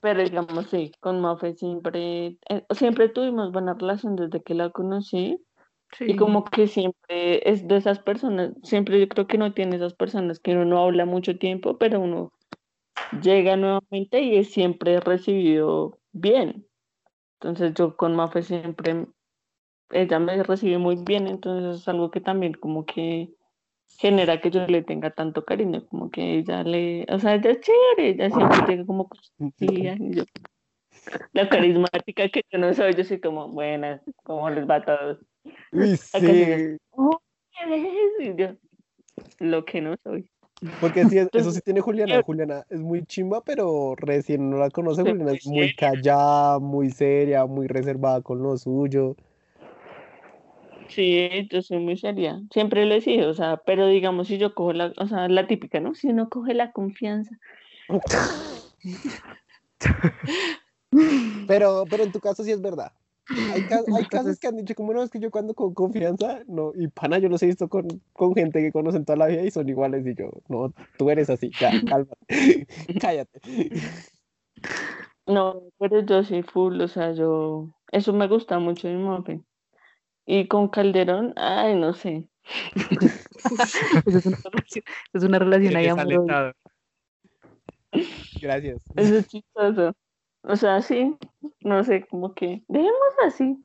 Pero digamos, sí, con Mafe siempre, eh, siempre tuvimos buena relación desde que la conocí. Y como que siempre es de esas personas, siempre yo creo que no tiene esas personas que uno no habla mucho tiempo, pero uno llega nuevamente y es siempre recibido bien. Entonces yo con Mafe siempre, ella me recibe muy bien, entonces es algo que también como que genera que yo le tenga tanto cariño, como que ella le, o sea, ella es chévere, ella siempre (laughs) llega como constructiva, y yo- la carismática que yo no soy, yo soy como, buenas, ¿cómo les va a todos? Uy, (laughs) sí, lo que no soy. porque sí, eso sí tiene Juliana. Juliana es muy chimba, pero recién no la conoce. Juliana es muy callada, muy seria, muy reservada con lo suyo. Sí, yo soy muy seria. Siempre lo he sido, o sea, pero digamos, si yo cojo la, o sea, la típica, ¿no? Si uno coge la confianza. (laughs) Pero, pero en tu caso sí es verdad. Hay, ca- (laughs) hay casos que han dicho como no, es que yo cuando con confianza, no, y pana, yo los he visto con, con gente que conocen toda la vida y son iguales y yo, no, tú eres así, ya, (laughs) cálmate, (laughs) cállate. No, pero yo soy full, o sea, yo, eso me gusta mucho de. Y con Calderón, ay, no sé. Pues es una relación, es una relación ahí amorosa. Gracias. Eso es chistoso. O sea, sí, no sé, como que, dejemos así.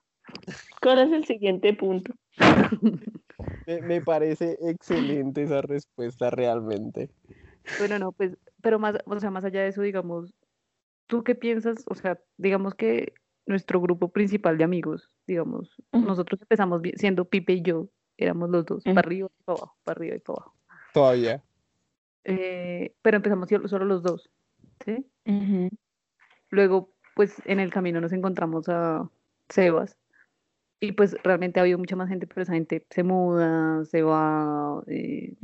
¿Cuál es el siguiente punto? (laughs) Me, me parece excelente esa respuesta realmente. Bueno, no, pues, pero más, o sea, más allá de eso, digamos, ¿tú qué piensas? O sea, digamos que nuestro grupo principal de amigos, digamos, nosotros empezamos siendo Pipe y yo, éramos los dos, para arriba y para abajo, para arriba y para abajo. Todavía. Eh, pero empezamos solo solo los dos, ¿sí? Luego, pues en el camino nos encontramos a Sebas. Y pues realmente ha habido mucha más gente, pero esa gente se muda, se va, eh,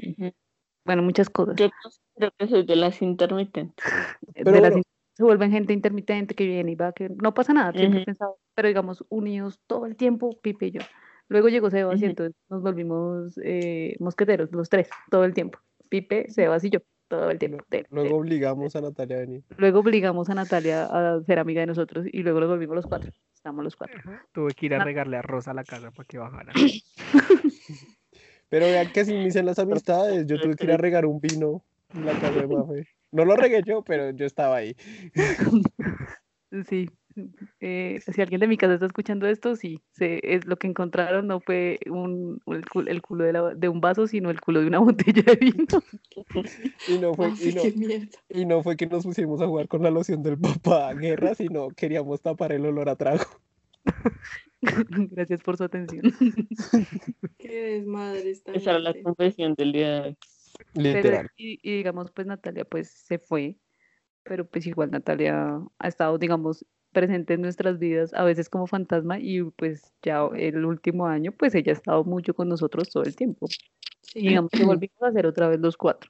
bueno, muchas cosas. Yo creo que soy de las intermitentes. (laughs) de Pero las bueno. se vuelven gente intermitente que viene y va, que no pasa nada, siempre he Ujú. pensado, pero digamos, unidos todo el tiempo, Pipe y yo. Luego llegó Sebas y entonces nos volvimos eh, mosqueteros, los tres, todo el tiempo. Pipe, Sebas y yo, todo el tiempo. Luego obligamos a Natalia a venir. Luego obligamos a Natalia a ser amiga de nosotros y luego nos volvimos los cuatro. Estamos los cuatro. Tuve que ir a regarle arroz a la casa para que bajara. (laughs) Pero vean que así inician las amistades. Yo tuve que ir a regar un vino en la casa de Mafe. No lo regué yo, pero yo estaba ahí. (laughs) Sí. (laughs) eh, si alguien de mi casa está escuchando esto, sí, se, es lo que encontraron no fue un, un- el, culo, el culo de, la- de un vaso, sino el culo de una (laughs) botella de vino. (laughs) Y no fue, Ay, y no, y no fue que nos pusimos a jugar con la loción del papá guerra, sino queríamos tapar el olor a trago. Gracias por su atención. Qué desmadre esta Esa era la confesión del día de hoy. Pero, Literal. y, y digamos, pues Natalia pues se fue, pero pues igual Natalia ha estado, digamos, presente en nuestras vidas, a veces como fantasma, y pues ya el último año, pues ella ha estado mucho con nosotros todo el tiempo. Sí, Y digamos que volvimos a hacer otra vez los cuatro.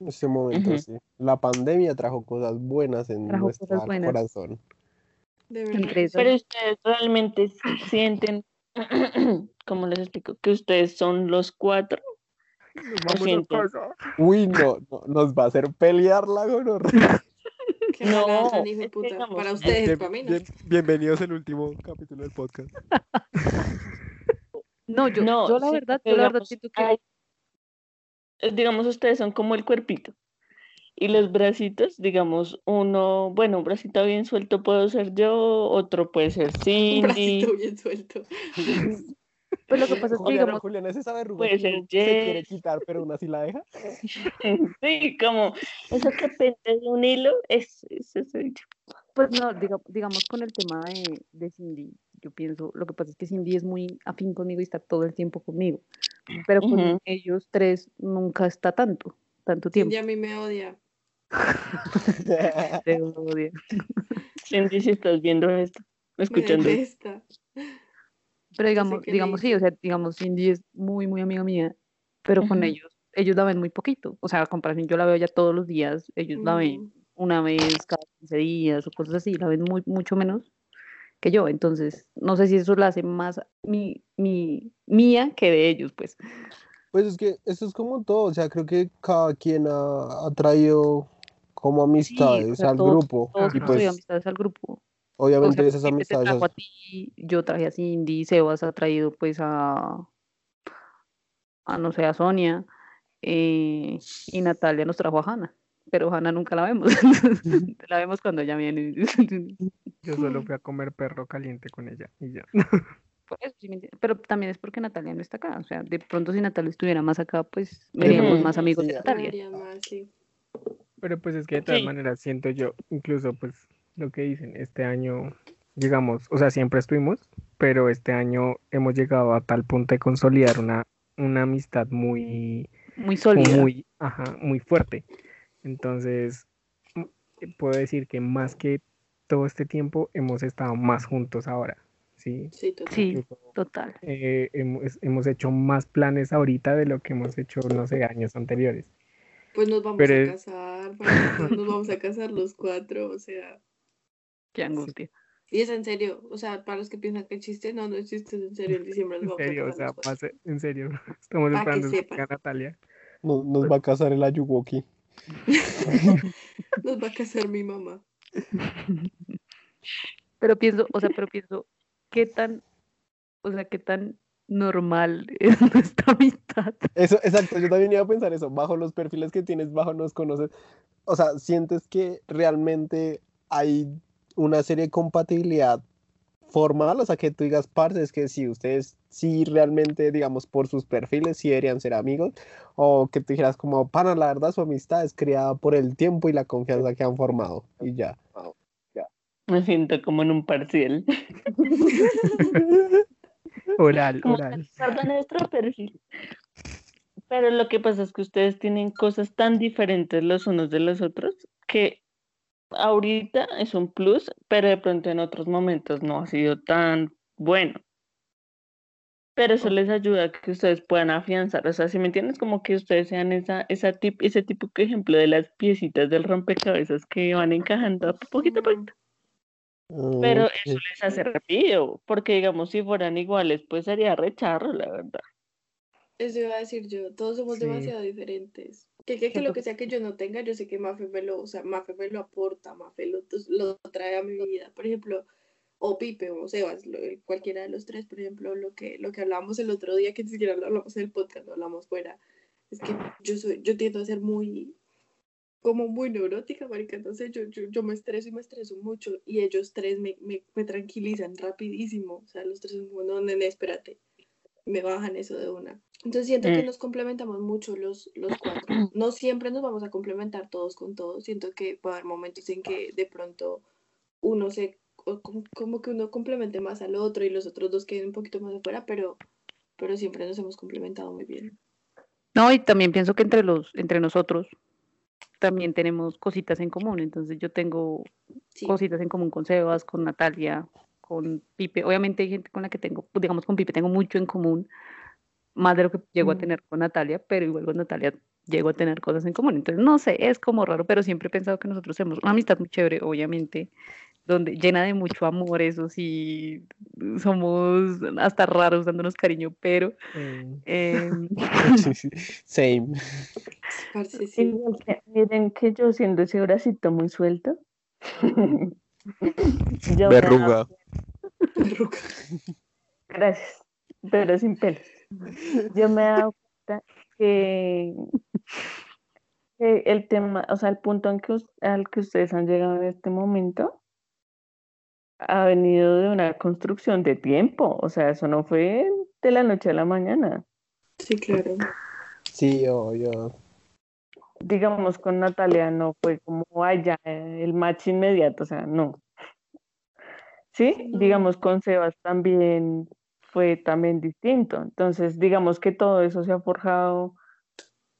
En este momento, Ujú. sí. La pandemia trajo cosas buenas en Trajo nuestro cosas buenas. corazón. de verdad. Pero ustedes realmente sienten, (clears throat) ¿cómo les explico? Que ustedes son los cuatro. Vamos a. Uy, no, no, nos va a hacer pelear la gonorrea. (laughs) Qué No, hijo de es que puta. digamos, Para ustedes, Bien- para mí no. bien- bienvenidos al último capítulo del podcast. (laughs) No, yo, No, yo la sí, verdad, yo la verdad digamos, siento que hay- eh, digamos, ustedes son como el cuerpito. Y los bracitos, digamos, uno, bueno, un bracito bien suelto puedo ser yo, otro puede ser (laughs) Un Cindy, bracito bien suelto. (laughs) Pues lo que pasa es que, Juliana, digamos, Juliana que ser uno se quiere quitar, pero aún así la deja. (laughs) sí, como eso que pende de un hilo, es, eso soy yo. pues no, diga- digamos con el tema de, de Cindy, yo pienso, lo que pasa es que Cindy es muy afín conmigo y está todo el tiempo conmigo, pero con ellos tres nunca está tanto, tanto tiempo. Cindy a mí me odia. Te (laughs) odio. Cindy, si estás viendo esto, Me escuchando esto. Pero digamos, digamos sí, o sea, digamos Cindy es muy, muy amiga mía, pero con ellos, ellos la ven muy poquito, o sea, a comparación yo la veo ya todos los días, ellos la ven una vez cada 15 días o cosas así, la ven muy, mucho menos que yo, entonces no sé si eso la hace más mi, mi, mía que de ellos, pues. Pues es que eso es como todo, o sea, creo que cada quien ha, ha traído como amistades sea, al todos- grupo Todos y pues amistades al grupo. O obviamente sea, esas amistades trajo a las- ti, yo traje a Cindy, Sebas ha traído pues a, a no sé, a Sonia, eh, y Natalia nos trajo a Hanna, pero Hanna nunca la vemos, (laughs) (laughs) la vemos cuando ella viene. (laughs) Yo solo fui a comer perro caliente con ella y ya. Entiendes, Pero también es porque Natalia no está acá, o sea, de pronto si Natalia estuviera más acá, pues veríamos Ujú. más amigos Sí, de. Natalia. Más, sí. Pero pues es que de todas Sí. maneras siento yo, incluso pues lo que dicen, este año llegamos, o sea, siempre estuvimos, pero este año hemos llegado a tal punto de consolidar una, una amistad muy, Muy sólida. muy, ajá, muy fuerte. Entonces, puedo decir que más que todo este tiempo hemos estado más juntos ahora, ¿sí? Sí, total. Sí, total. eh, hemos, hemos hecho más planes ahorita de lo que hemos hecho, no sé, años anteriores. Pues nos vamos Pero a casar, (laughs) nos vamos a casar los cuatro, o sea, Qué angustia. y es en serio, o sea, para los que piensan que es chiste, no, no es chiste, es en serio, en diciembre nos En a serio, o sea, pase- en serio, (laughs) estamos Pa' esperando que venga Natalia. nos, nos va a casar el Ayuwoki. (laughs) Nos va a casar mi mamá. (laughs) Pero pienso, o sea, pero pienso, ¿qué tan, o sea, qué tan normal es nuestra amistad? Eso, exacto, yo también iba a pensar eso, bajo los perfiles que tienes, bajo nos conoces, o sea, sientes que realmente hay una serie de compatibilidad formal, o sea, que tú digas, parce, es que si ustedes sí realmente, digamos, por sus perfiles sí deberían ser amigos, o que tú dijeras como, pana, la verdad su amistad es creada por el tiempo y la confianza que han formado, y ya. Me siento como en un parcial. (laughs) Oral, Como oral. nuestro perfil. Pero lo que pasa es que ustedes tienen cosas tan diferentes los unos de los otros que ahorita es un plus, pero de pronto en otros momentos no ha sido tan bueno. Pero eso les ayuda a que ustedes puedan afianzar, o sea, si me entiendes, como que ustedes sean esa, esa tip, ese tipo de ejemplo de las piecitas del rompecabezas que van encajando poquito a poquito. Pero eso les hace rápido, porque digamos, si fueran iguales, pues sería recharro, la verdad. Eso iba a decir yo, todos somos Sí. demasiado diferentes. Que, que, lo que sea que yo no tenga, yo sé que Mafe me lo, o sea, Mafe me lo aporta, Mafe lo, lo trae a mi vida. Por ejemplo, o Pipe o Sebas, lo- cualquiera de los tres, por ejemplo, lo que, lo que hablamos el otro día, que ni siquiera lo hablamos en el podcast, lo hablamos fuera, es que yo soy, yo tiendo a ser muy, como muy neurótica, marica, entonces yo, yo, yo me estreso y me estreso mucho, y ellos tres me, me, me tranquilizan rapidísimo, o sea, los tres son como, no, nene, espérate, me bajan eso de una. Entonces siento que Mm. nos complementamos mucho los, los cuatro. (clears throat) No siempre nos vamos a complementar todos con todos. Siento que va a haber momentos en que de pronto uno se, como, como que uno complemente más al otro y los otros dos queden un poquito más afuera, pero, pero siempre nos hemos complementado muy bien. No, y también pienso que entre los, entre nosotros también tenemos cositas en común. Entonces yo tengo Sí. cositas en común con Sebas, con Natalia, con Pipe. Obviamente hay gente con la que tengo, pues, digamos con Pipe tengo mucho en común, más de lo que llego a Mm. tener con Natalia, pero igual con Natalia llego a tener cosas en común. Entonces, no sé, es como raro, pero siempre he pensado que nosotros tenemos una amistad muy chévere, obviamente, donde llena de mucho amor, eso sí, somos hasta raros dándonos cariño, pero Eh, em, (laughs) (laughs) Same. Que- miren que yo siendo ese bracito muy suelto. Yo me he dado- Verruga. Gracias, pero sin pelos. Yo me he dado cuenta que el tema, o sea, el punto en que, us- al que ustedes han llegado en este momento ha venido de una construcción de tiempo, o sea, eso no fue de la noche a la mañana. Sí, claro. Sí, obvio. Digamos, con Natalia no fue como, ay, ya, el match inmediato, o sea, no. Sí, digamos, con Sebas también fue también distinto. Entonces, digamos que todo eso se ha forjado,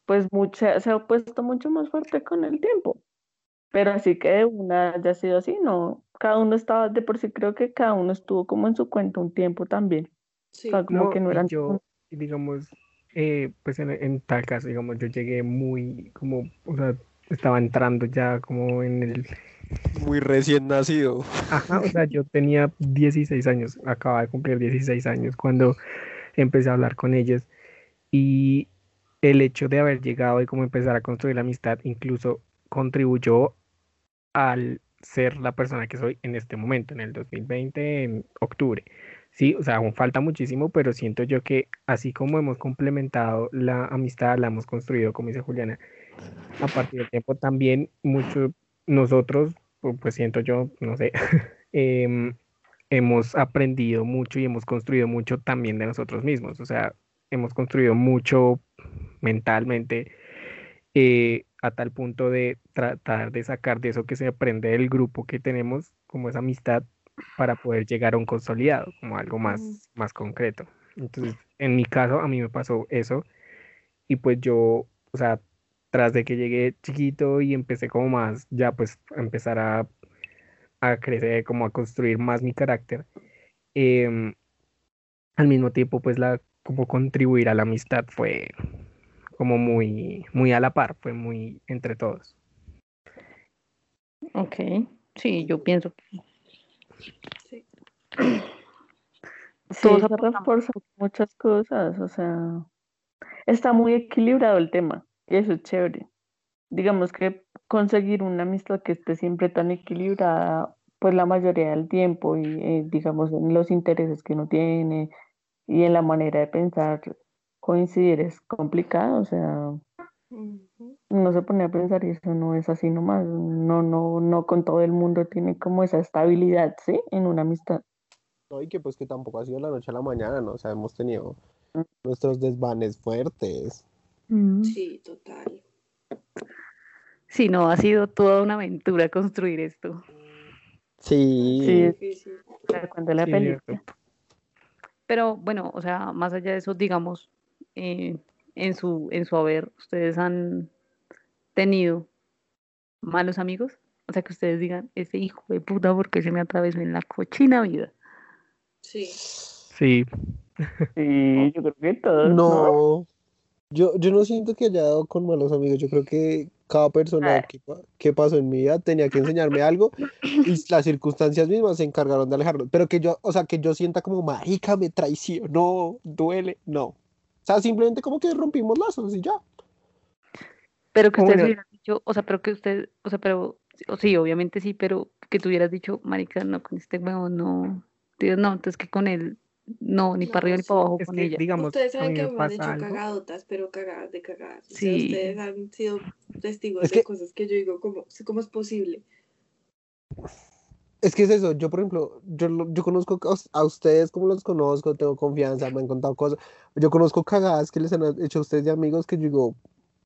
pues mucha, se ha puesto mucho más fuerte con el tiempo. Pero así que una haya sido así, no. Cada uno estaba, de por sí creo que cada uno estuvo como en su cuenta un tiempo también. Sí. O sea, como que no eran yo, digamos, eh, pues en, en tal caso, digamos, yo llegué muy, como, o sea, estaba entrando ya como en el, Muy recién nacido. ajá, o sea, yo (laughs) tenía 16 años, acababa de cumplir 16 años cuando empecé a hablar con ellos y el hecho de haber llegado y como empezar a construir la amistad incluso contribuyó al ser la persona que soy en este momento, en el 2020, en octubre. Sí, o sea, aún falta muchísimo, pero siento yo que así como hemos complementado la amistad, la hemos construido, como dice Juliana, a partir del tiempo también mucho nosotros, pu- pues siento yo, no sé, (laughs) em, hemos aprendido mucho y hemos construido mucho también de nosotros mismos, o sea, hemos construido mucho mentalmente eh, a tal punto de tratar de sacar de eso que se aprende del grupo que tenemos, como esa amistad, para poder llegar a un consolidado, como algo más, más concreto. Entonces, en mi caso, a mí me pasó eso y pues yo, o sea, tras de que llegué chiquito y empecé como más, ya pues a empezar a, a crecer, como a construir más mi carácter, em, al mismo tiempo pues la, como contribuir a la amistad fue como muy, muy a la par, fue muy entre todos. Ok, sí, yo pienso que Sí. (clears throat) Sí, todos refuerzan muchas cosas, o sea, está muy equilibrado el tema y eso es chévere. Digamos que conseguir una amistad que esté siempre tan equilibrada, pues la mayoría del tiempo y eh, digamos en los intereses que uno tiene y en la manera de pensar coincidir es complicado, o sea, Uno se pone a pensar y eso no es así nomás, no, no, no con todo el mundo tiene como esa estabilidad, ¿sí? En una amistad. No, y que pues que tampoco ha sido la noche a la mañana, ¿no? O sea, hemos tenido nuestros desvanes fuertes. Sí, total. Sí, no, ha sido toda una aventura construir esto. Sí. Sí. Difícil. Cuando la Sí, película. Pero bueno, o sea, más allá de eso, digamos, eh, en su, en su haber, ustedes han tenido malos amigos. O sea, que ustedes digan, ese hijo de puta, porque se me atravesó en la cochina vida. Sí. Sí, Sí, (laughs) yo creo que todos, ¿no? No, yo, yo no siento que haya dado con malos amigos. Yo creo que cada persona Ah. que pasó en mi vida tenía que enseñarme algo y (laughs) las circunstancias mismas se encargaron de alejarlo. Pero que yo, o sea, que yo sienta como marica, me traicionó, duele, no. O sea, simplemente como que rompimos lazos y ya. Pero que O ustedes bueno. hubieran dicho, o sea, pero que usted, o sea, pero, o sí, obviamente sí, pero que tú hubieras dicho, marica, no, con este huevo no, no, entonces que con él, no, ni para No, arriba ni sí. para abajo es con que ella. digamos, Ustedes saben que me me han hecho algo. cagadotas, pero cagadas de cagadas. O sea, Sí. ustedes han sido testigos Es de que- cosas que yo digo, ¿cómo, cómo es posible? Es que es eso, yo por ejemplo, yo, yo conozco a us- a ustedes como los conozco, tengo confianza, me han contado cosas. Yo conozco cagadas que les han hecho a ustedes de amigos que yo digo,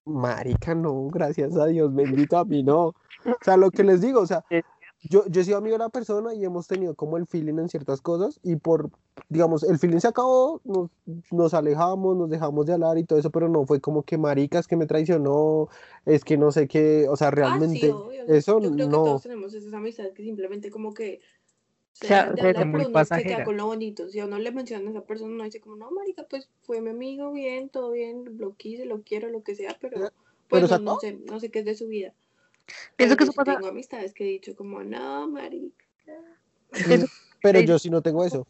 marica, no, gracias a Dios, bendito a mí, no. O sea, lo que les digo, o sea, Sí. Yo, yo he sido amigo de la persona y hemos tenido como el feeling en ciertas cosas y por, digamos, el feeling se acabó, nos, nos alejamos, nos dejamos de hablar y todo eso, pero no fue como que maricas que me traicionó, es que no sé qué, o sea, Ah, sí, realmente obvio. eso Yo creo que no. todos tenemos esas amistades que simplemente como que se O sea, dejan de de- hablar, muy pero uno se queda pasajera. con lo bonito. Si a uno le mencionan a esa persona, uno dice como, no, marica, pues fue mi amigo, bien, todo bien, lo quise, lo quiero, lo que sea, pero pues Pero no, se no sé, no sé qué es de su vida. Pienso que eso sí pasa, tengo amistades que he dicho como, no, marica. pienso, Pero yo sí no tengo eso.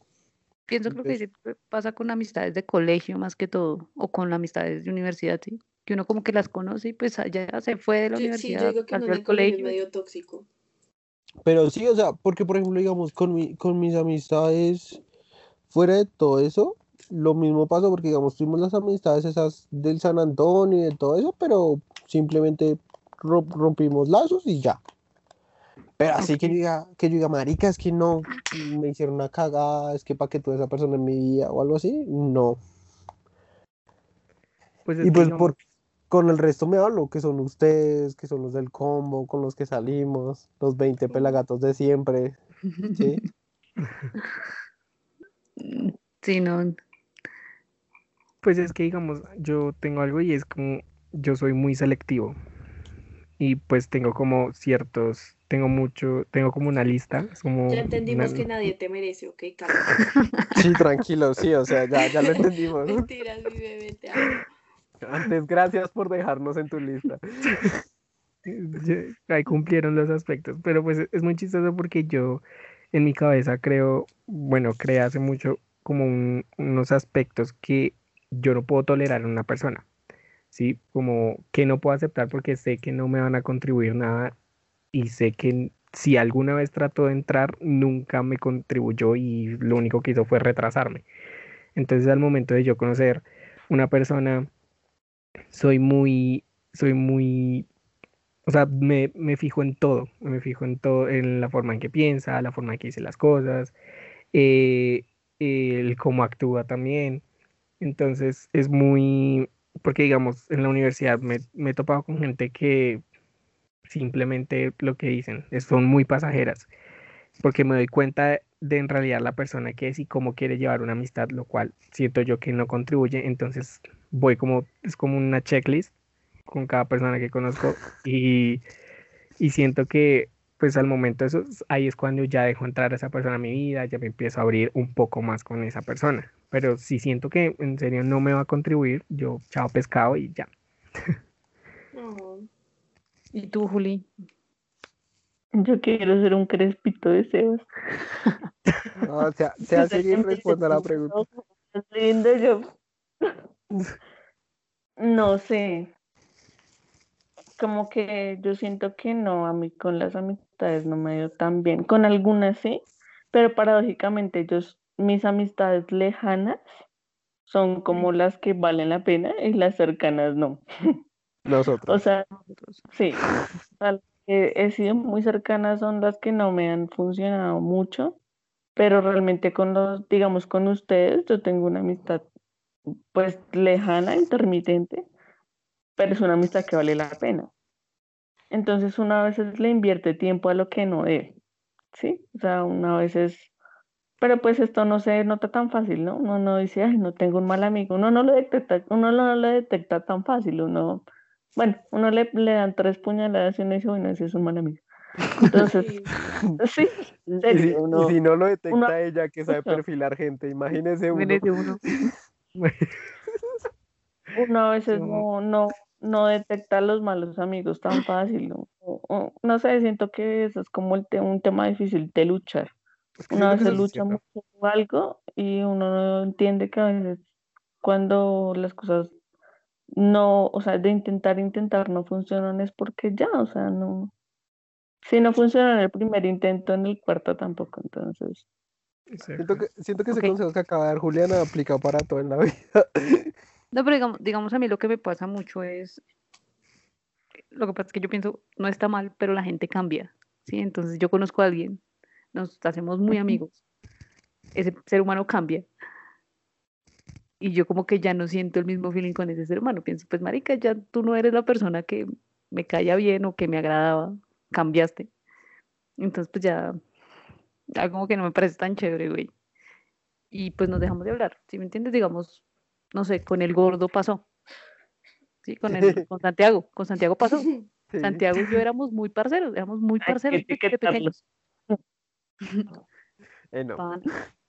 pienso creo que Entonces- sí pasa con amistades de colegio más que todo, o con amistades de universidad, ¿sí? Que uno como que las conoce y pues ya se fue de la Yo- sí, yo universidad, digo que el colegio es medio tóxico. Pero sí, o sea, porque por ejemplo, digamos, con mi, con mis amistades, fuera de todo eso, lo mismo pasó porque, digamos, tuvimos las amistades esas del San Antonio y de todo eso, pero simplemente rompimos lazos y ya. Pero así que yo diga, que yo diga, marica, es que no, me hicieron una cagada, es que para que tuve esa persona en mi vida o algo así, no. Pues es Y pues por, con el resto me hablo, que son ustedes, que son los del combo, con los que salimos, los 20 pelagatos de siempre, ¿sí? (laughs) Sí, no. Pues es que, digamos, yo tengo algo y es como, yo soy muy selectivo. Y pues tengo como ciertos, tengo mucho, tengo como una lista. Es como Ya entendimos una- que nadie te merece, ok, (laughs) calma. Sí, tranquilo, sí, o sea, ya, ya lo (laughs) entendimos. Mentiras, mi bebé, te amo. Antes, gracias por dejarnos en tu lista. Ahí cumplieron los aspectos, pero pues es muy chistoso porque yo en mi cabeza creo, bueno, creé hace mucho como un- unos aspectos que yo no puedo tolerar en una persona, ¿sí? Como que no puedo aceptar porque sé que no me van a contribuir nada y sé que si alguna vez trató de entrar, nunca me contribuyó y lo único que hizo fue retrasarme. Entonces al momento de yo conocer una persona, soy muy, soy muy o sea, me, me fijo en todo, me fijo en todo, en la forma en que piensa, la forma en que dice las cosas, eh, el cómo actúa también. Entonces es muy, porque digamos, en la universidad me, me he topado con gente que simplemente lo que dicen son muy pasajeras, porque me doy cuenta de en realidad la persona que es y cómo quiere llevar una amistad, lo cual siento yo que no contribuye, entonces voy como, es como una checklist con cada persona que conozco (laughs) y, y siento que pues al momento eso, es- ahí es cuando ya dejo entrar a esa persona a mi vida, ya me empiezo a abrir un poco más con esa persona. Pero si siento que en serio no me va a contribuir, yo chao pescado y ya. ¿Y tú, Juli? Yo quiero ser un crespito de Sebas. (laughs) No, sea, sea serio y responda a la pregunta. Lindo, yo. No sé. Como que yo siento que no, a mí con las amistades no me ha ido tan bien. Con algunas sí, pero paradójicamente ellos, mis amistades lejanas son como las que valen la pena y las cercanas no. (laughs) O Nosotros. sea, sí, (laughs) o sea, las que he sido muy cercanas son las que no me han funcionado mucho, pero realmente con los, digamos, con ustedes, yo tengo una amistad pues lejana, intermitente, pero es una amistad que vale la pena. Entonces uno a veces le invierte tiempo a lo que no debe, ¿sí? O sea, uno a veces, pero pues esto no se nota tan fácil, ¿no? Uno no dice, ay, no tengo un mal amigo, uno no lo detecta, uno no lo detecta tan fácil, uno, bueno, uno le, le dan tres puñaladas y uno dice, bueno, ese es un mal amigo. Entonces, (laughs) Sí. (laughs) sí, en Y serio, si, y uno, si no lo detecta uno- ella que sabe perfilar gente, imagínese uno. Uno. (laughs) uno a veces no, no, no detecta a los malos amigos tan fácil. ¿no? No sé, siento que eso es como el te- un tema difícil de luchar. Es que Uno a siento que veces eso sí es lucha mucho por algo y uno no entiende que a veces cuando las cosas no, o sea, de intentar, intentar no funcionan es porque ya, o sea, no. Si no funciona en el primer intento, en el cuarto tampoco, entonces. Siento que, siento que ese Ok. consejo que acaba de dar Juliana aplica para todo en la vida. No, pero digamos, digamos a mí lo que me pasa mucho es, lo que pasa es que yo pienso, no está mal, pero la gente cambia, ¿sí? Entonces yo conozco a alguien, nos hacemos muy amigos, ese ser humano cambia, y yo como que ya no siento el mismo feeling con ese ser humano, pienso, pues marica, ya tú no eres la persona que me caía bien o que me agradaba, cambiaste. Entonces pues ya, ya como que no me parece tan chévere, güey. Y pues nos dejamos de hablar, ¿sí me entiendes? Digamos, no sé, con el gordo pasó. Sí, con, el, (laughs) con Santiago, con Santiago pasó. Sí. Santiago y yo éramos muy parceros, éramos muy parceros etiquetarlos. pequeños. (laughs) Eh, no. Pan.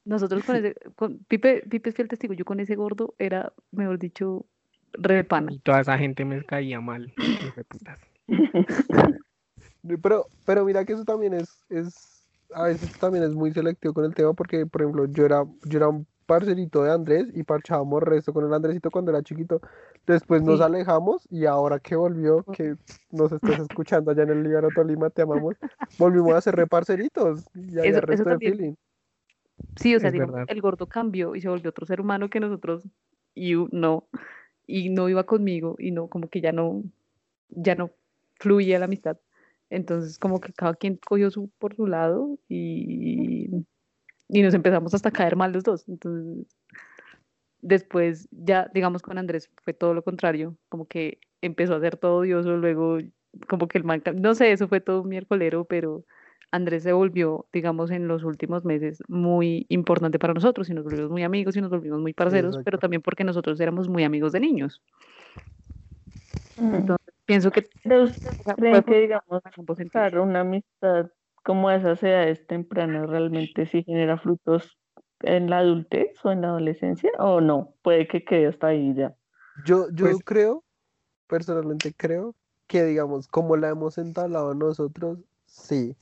Nosotros con ese, con Pipe, Pipe es fiel testigo, yo con ese gordo era, mejor dicho, re pana. Y toda esa gente me caía mal. hijo de putas. (laughs) Pero, pero mira que eso también es, es, a veces también es muy selectivo con el tema porque, por ejemplo, yo era, yo era un parcerito de Andrés y parchábamos resto con el Andresito cuando era chiquito. Después nos Sí. alejamos y ahora que volvió, que nos estás escuchando allá en el Líbano Tolima, te amamos, volvimos a ser reparceritos y Eso- el resto de feeling. Sí, o sea, verdad. el gordo cambió y se volvió otro ser humano que nosotros y no, y no iba conmigo y no, como que ya no, ya no fluía la amistad. Entonces, como que cada quien cogió su por su lado y, y nos empezamos hasta a caer mal los dos. Entonces, después ya, digamos, con Andrés fue todo lo contrario, como que empezó a ser todo odioso, luego como que el man, no sé, eso fue todo un miércolero, pero Andrés se volvió, digamos, en los últimos meses muy importante para nosotros y nos volvimos muy amigos y nos volvimos muy parceros, pero también porque nosotros éramos muy amigos de niños. Mm. Entonces, pienso que creen que, digamos, una amistad como a esas edades tempranas realmente sí genera frutos en la adultez o en la adolescencia? ¿O no? Puede que quede hasta ahí ya. Yo, yo Pues- creo, personalmente creo, que digamos, como la hemos entablado nosotros, sí,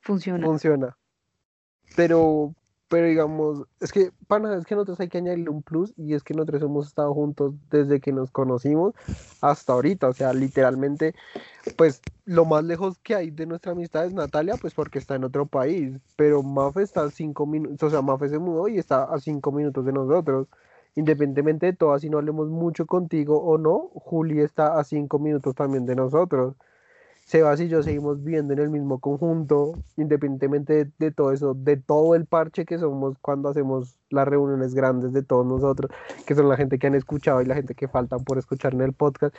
Funciona. funciona. Pero, pero digamos, es que, pana, es que nosotros hay que añadirle un plus y es que nosotros hemos estado juntos desde que nos conocimos hasta ahorita. O sea, literalmente, pues lo más lejos que hay de nuestra amistad es Natalia, pues porque está en otro país. Pero Mafe está a cinco minutos, o sea, Mafe se mudó y está a cinco minutos de nosotros. Independientemente de todo, así no hablemos mucho contigo o no, Juli está a cinco minutos también de nosotros. Sebas y yo seguimos viviendo en el mismo conjunto, independientemente de, de todo eso, de todo el parche que somos cuando hacemos las reuniones grandes de todos nosotros, que son la gente que han escuchado y la gente que faltan por escuchar en el podcast.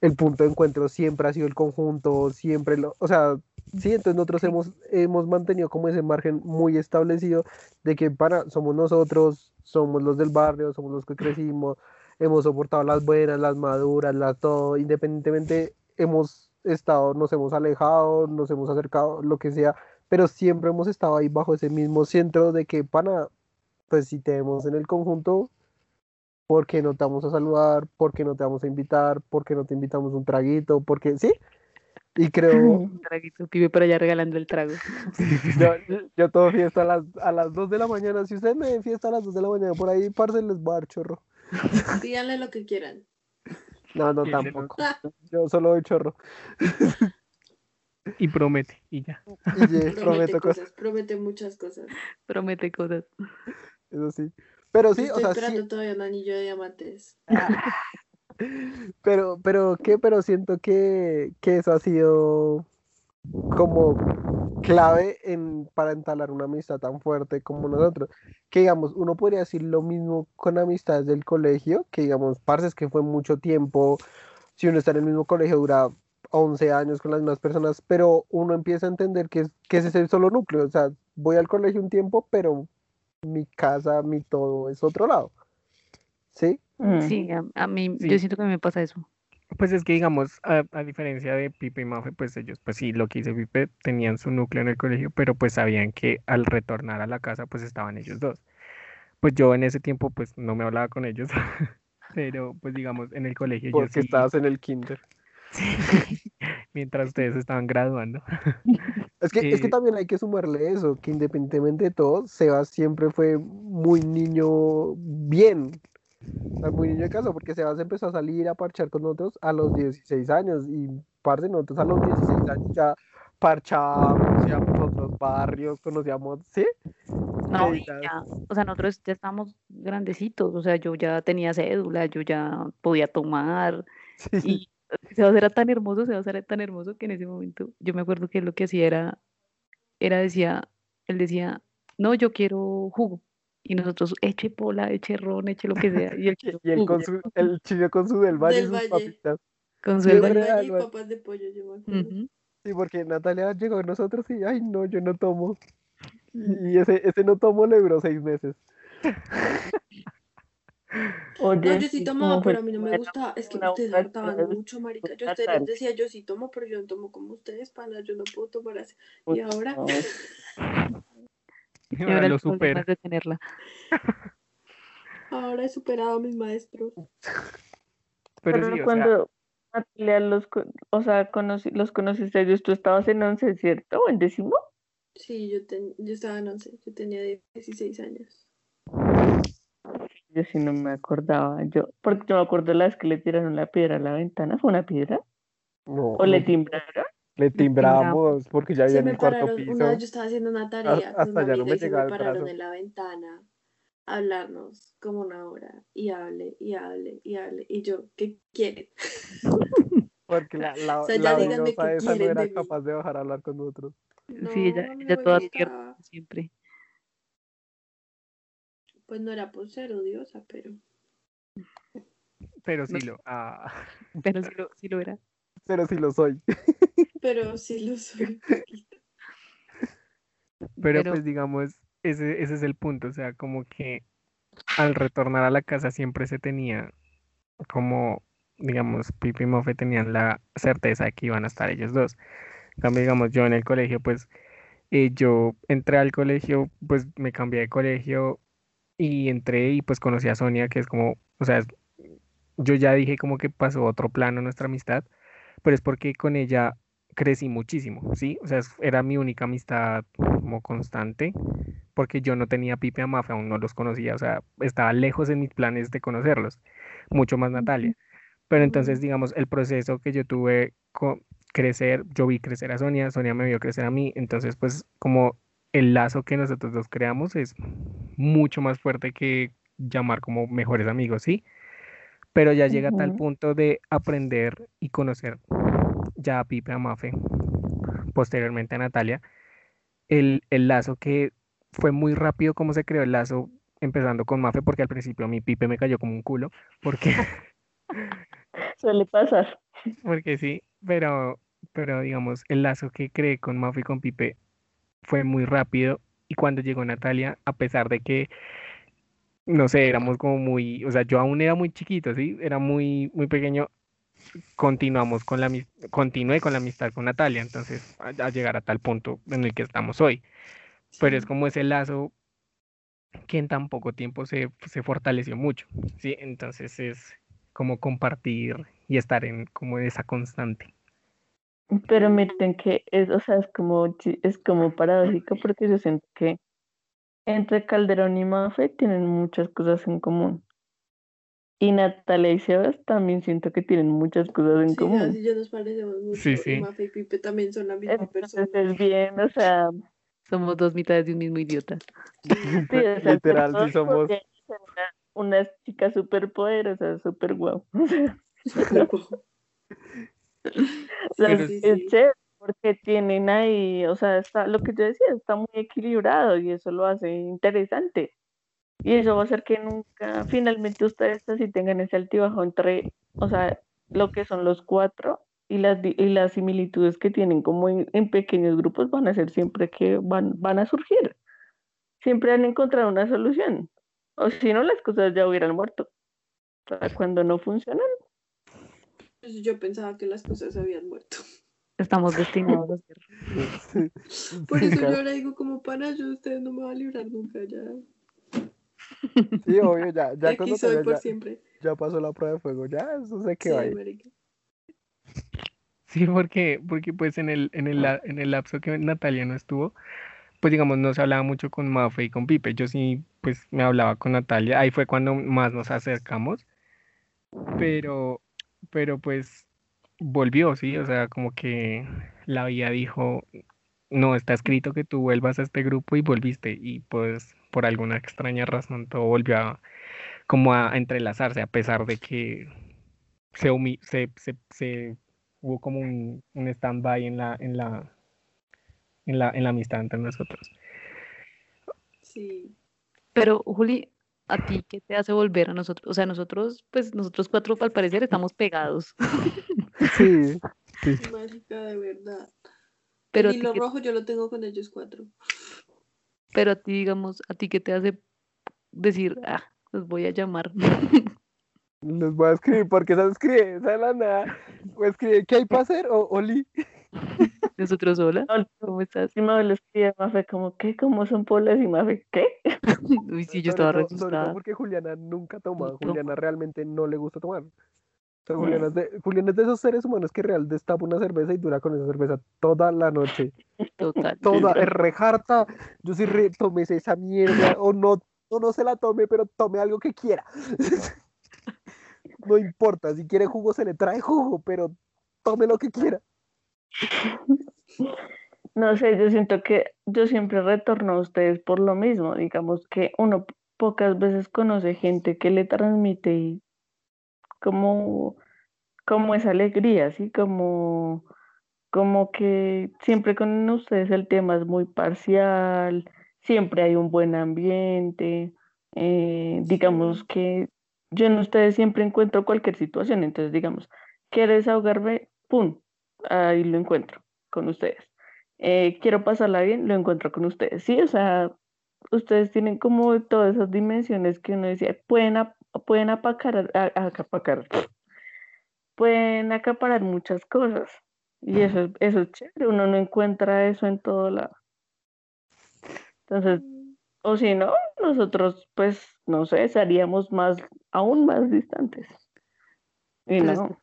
El punto de encuentro siempre ha sido el conjunto, siempre lo, o sea, sí, entonces nosotros hemos, hemos mantenido como ese margen muy establecido de que para, somos nosotros, somos los del barrio, somos los que crecimos, hemos soportado las buenas, las maduras, las todo, independientemente hemos estado, nos hemos alejado, nos hemos acercado, lo que sea, pero siempre hemos estado ahí bajo ese mismo centro de que, pana, pues si te vemos en el conjunto, ¿por qué no te vamos a saludar? ¿Por qué no te vamos a invitar? ¿Por qué no te invitamos un traguito? Porque sí, y creo, (laughs) Un traguito, pibe por allá regalando el trago. (laughs) yo, yo- todo fiesta a las, a las 2 de la mañana, si ustedes me ven fiesta a las 2 de la mañana, por ahí, parce, les voy a dar chorro. Pídanle lo que quieran. No, no, tampoco, yo solo doy chorro. Y promete, y ya. Y Promete prometo cosas, cosas, promete muchas cosas. Promete cosas. eso sí. Pero sí, Yo o estoy sea, esperando sí, todavía un anillo de diamantes. (laughs) Pero, pero, ¿qué? Pero siento que, que eso ha sido como clave en, para entablar una amistad tan fuerte como nosotros. Que digamos, uno podría decir lo mismo con amistades del colegio, que digamos, parce, que fue mucho tiempo, si uno está en el mismo colegio dura 11 años con las mismas personas, pero uno empieza a entender que, es- que ese es el solo núcleo, o sea, voy al colegio un tiempo, pero mi casa, mi todo es otro lado. ¿Sí? Mm. Sí, a, a mí, Sí. yo siento que me pasa eso. Pues es que, digamos, a, a diferencia de Pipe y Mafe, pues ellos, pues sí, lo que dice Pipe, tenían su núcleo en el colegio, pero pues sabían que al retornar a la casa, pues estaban ellos dos. Pues yo en ese tiempo, pues no me hablaba con ellos, (laughs) pero pues digamos, en el colegio yo Porque sí, estabas en el kinder. (laughs) (laughs) mientras ustedes estaban graduando. Es que, es que Eh, también hay que sumarle eso, que independientemente de todo, Sebas siempre fue muy niño bien, muy niño de casa, porque Sebas empezó a salir a parchar con nosotros a los 16 años, y parte nosotros a los 16 años ya parchábamos, a otros barrios, conocíamos, ¿sí? No, ya- o sea, nosotros ya estábamos grandecitos, o sea, yo ya tenía cédula, yo ya podía tomar, sí, y Sebas era tan hermoso, Sebas era tan hermoso que en ese momento yo me acuerdo que lo que hacía era, era decía, él decía, no, yo quiero jugo, y nosotros, eche pola, eche ron, eche lo que sea, y (laughs) Y, y él jugo, con su, el chino con su del valle y Del sus Valle. papitas. con su Del valle y papas de pollo, yo me acuerdo. Ujú. Sí, porque Natalia llegó con nosotros y, ay, no, yo no tomo. Y ese, ese no tomo le duró seis meses. (laughs) Oye, No, yo sí ¿y tomaba, pero a mí no me gustaba. Es que una ustedes hartaban mucho, marica. Yo a ustedes les decía, yo sí tomo, pero yo no tomo como ustedes, pana. Yo no puedo tomar así. Y ahora. Y (laughs) (laughs) ahora ahora lo supera. de tenerla. (laughs) ahora he superado a mis maestros. (laughs) Pero Pero sí, o sea, cuando Natalia los, o sea, conocí- los conociste a ellos, tú estabas en once, ¿cierto? ¿O en décimo? Sí, yo, ten- yo estaba en 11, yo tenía 16 años. Yo sí no me acordaba. Yo, porque yo me acuerdo la vez que le tiraron la piedra a la ventana, ¿fue una piedra? No, ¿O le timbraron? Le timbramos porque ya Se vivía en el cuarto pararon, piso. una vez yo estaba haciendo una tarea hasta con una allá no me y se llegaba me el pararon brazo. en la ventana a hablarnos como una hora y hable y hable y hable y yo, ¿qué quieren? (laughs) Porque la, la, O sea, ya la qué esa no era de mí. capaz de bajar a hablar con nosotros. Sí, ella, No, a mí ella no me toda tierna siempre. Pues no era por ser odiosa, pero Pero sí lo. ah, Pero sí (laughs) lo, sí lo era. Pero sí lo soy. (laughs) pero sí lo soy. (laughs) Pero, Pero- pues digamos, ese, ese es el punto, o sea, como que al retornar a la casa siempre se tenía como, digamos, Pipi y Mofe tenían la certeza de que iban a estar ellos dos. Cambio, digamos, yo en el colegio, pues eh, yo entré al colegio, pues me cambié de colegio y entré y pues conocí a Sonia, que es como, o sea, yo ya dije como que pasó otro plano nuestra amistad, pero es porque con ella crecí muchísimo, ¿sí? O sea, era mi única amistad como constante, porque yo no tenía Pipe a Mafe, aún no los conocía, o sea, estaba lejos en mis planes de conocerlos, mucho más Natalia. Pero entonces, digamos, el proceso que yo tuve con crecer, yo vi crecer a Sonia, Sonia me vio crecer a mí, entonces, pues, como el lazo que nosotros dos creamos es mucho más fuerte que llamar como mejores amigos, ¿sí? Pero ya llega a tal punto de aprender y conocer ya a Pipe, a Mafe, posteriormente a Natalia, el, el lazo que fue muy rápido como se creó el lazo, empezando con Mafe, porque al principio a mi Pipe me cayó como un culo, porque, (laughs) Suele pasar. (laughs) porque sí, pero, pero digamos, el lazo que creé con Mafe y con Pipe fue muy rápido, y cuando llegó Natalia, a pesar de que, no sé, éramos como muy, o sea, yo aún era muy chiquito, ¿sí? Era muy, muy pequeño, continuamos con la, continué con la amistad con Natalia, entonces, a, a llegar a tal punto en el que estamos hoy. pero es como ese lazo que en tan poco tiempo se, se fortaleció mucho, ¿sí? Entonces es como compartir y estar en como esa constante. Pero miren que es, o sea, es como, es como paradójico porque yo siento que entre Calderón y Mafe tienen muchas cosas en común. Y Natalia y Sebas también siento que tienen muchas cosas en Sí, común. así ya nos parecemos mucho. Sí, Y sí. Mafe y Pipe también son la misma persona. Entonces es bien, o sea, Somos dos mitades de un mismo idiota. sí, o (laughs) sea, Literal, sí somos. unas chicas súper poderosas, súper guau. (laughs) O sea, (laughs) Pero es, sí, es sí. chévere porque tienen ahí, o sea, está, lo que yo decía, está muy equilibrado y eso lo hace interesante. Y eso va a hacer que nunca, finalmente ustedes así tengan ese altibajo entre, o sea, lo que son los cuatro y las, y las similitudes que tienen como en, en pequeños grupos van a ser siempre que van, van a surgir. Siempre han encontrado una solución. O si no, las cosas ya hubieran muerto. Sea, cuando no funcionan, Pues Yo pensaba que las cosas habían muerto. Estamos destinados a ser. Por eso yo ahora digo como pana, yo ustedes no me van a librar nunca ya. (laughs) Sí, obvio, ya, ya cuando Aquí soy por ya, siempre. ya pasó la prueba de fuego, ya, eso sé que Sí, va a ir. marica. Sí, porque, porque pues en el, en el, en el lapso que Natalia no estuvo, pues digamos, no se hablaba mucho con Mafe y con Pipe. Yo sí, pues me hablaba con Natalia. Ahí fue cuando más nos acercamos. Pero, pero pues volvió, sí. O sea, como que la vida dijo, no, está escrito que tú vuelvas a este grupo y volviste. Y pues por alguna extraña razón todo volvió a, como a, a entrelazarse, a pesar de que se, humi- se, se, se- hubo como un, un stand-by en la, en la, en la, en la amistad entre nosotros. Sí. Pero, Juli, ¿a ti qué te hace volver a nosotros? O sea, nosotros, pues nosotros cuatro al parecer estamos pegados. (laughs) Sí, (laughs) sí. Marica, de verdad. Pero hilo qué- rojo yo lo tengo con ellos cuatro. Pero a ti, digamos, ¿a ti qué te hace decir, ah, los voy a llamar? (laughs) Les voy a escribir, porque se escribe, esa de la nada. O escribe, ¿qué hay para hacer? O Oli. (laughs) Nosotros sola, No, ¿cómo estás? Y me lo escribe Mafe como, ¿qué? ¿Cómo son polas? Y Mafe, ¿qué? (laughs) Uy, sí, yo estaba re todo- sobre todo asustada. porque Juliana nunca toma. Juliana realmente no le gusta tomar. O sea, Mm. Juliana es, de, Juliana es de esos seres humanos que real destapa una cerveza y dura con esa cerveza toda la noche. Total. Toda, es rejarta. Yo sí re, tómese esa mierda. O no, o no se la tome, pero tome algo que quiera. no importa, si quiere jugo se le trae jugo, pero tome lo que quiera. No sé, yo siento que yo siempre retorno a ustedes por lo mismo. Digamos que uno pocas veces conoce gente que le transmite y como, como esa alegría, así como, como que siempre con ustedes el tema es muy parcial, siempre hay un buen ambiente, eh, digamos que yo en ustedes siempre encuentro cualquier situación, entonces digamos, quiero desahogarme, ¡pum! Ahí lo encuentro con ustedes. Eh, quiero pasarla bien, lo encuentro con ustedes, ¿sí? O sea, ustedes tienen como todas esas dimensiones que uno decía, pueden, pueden apacar, acaparar, pueden acaparar muchas cosas. Y eso, es- eso es chévere, uno no encuentra eso en todo lado. Entonces, o si no, nosotros, pues, no sé, seríamos más, aún más distantes. Y Pues es no,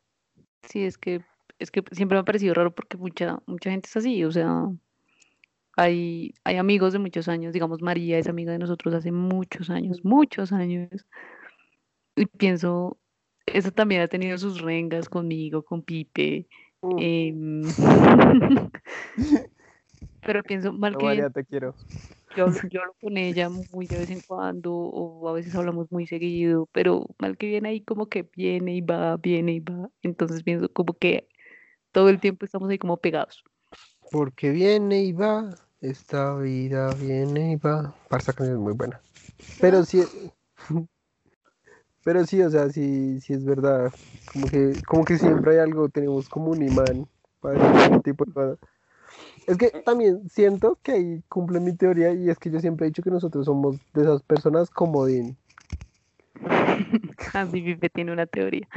Sí, es que, es que siempre me ha parecido raro porque mucha, mucha gente es así, o sea, hay, hay amigos de muchos años, digamos María es amiga de nosotros hace muchos años, muchos años, y pienso, eso también ha tenido sus rengas conmigo, con Pipe, em, (laughs) (laughs) pero pienso, mal no, que María, te quiero. yo, (laughs) yo hablo con ella muy de vez en cuando, o a veces hablamos muy seguido, pero mal que bien ahí como que viene y va, viene y va, entonces pienso como que todo el tiempo estamos ahí como pegados. Porque viene y va, esta vida viene y va. Para esa canción es muy buena. Pero sí, pero sí, o sea, sí, sí es verdad. Como que, como que siempre hay algo, tenemos como un imán para ese tipo de cosas. Es que también siento que ahí cumple mi teoría y es que yo siempre he dicho que nosotros somos de esas personas comodín. (laughs) Así Pipe tiene una teoría.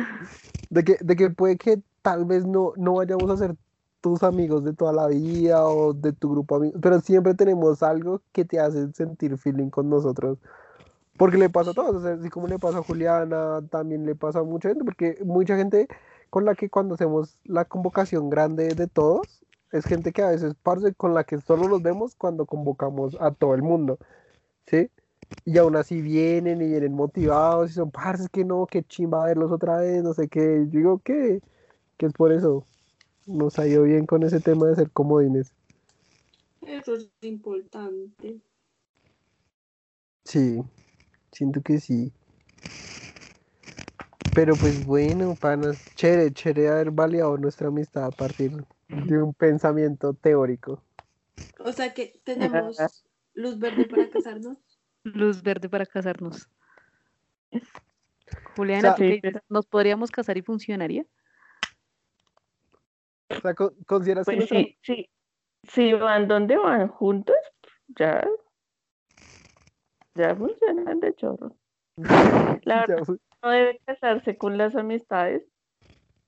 De que, de que puede que tal vez no, no vayamos a ser tus amigos de toda la vida o de tu grupo de amigos, pero siempre tenemos algo que te hace sentir feeling con nosotros. Porque le pasa a todos, o sea, así como le pasa a Juliana, también le pasa a mucha gente, porque mucha gente con la que cuando hacemos la convocación grande de todos, es gente que a veces parce con la que solo los vemos cuando convocamos a todo el mundo, ¿sí? Y aún así vienen y vienen motivados y son parce que no, que chimba verlos otra vez, no sé qué. Yo digo que, que es por eso. Nos ha ido bien con ese tema de ser comodines. Eso es importante. Sí, siento que sí. Pero pues bueno, panas, chévere, chévere haber validado nuestra amistad a partir de un pensamiento teórico. O sea que tenemos luz verde para casarnos. (laughs) Luz verde para casarnos. Juliana, sea, ¿tú qué sí, ¿Nos podríamos casar y funcionaría? O sea, co- ¿consideras que pues nuestra- sí, sí, si van donde van juntos, ya, ya funcionan de chorro. (laughs) La verdad, no debe casarse con las amistades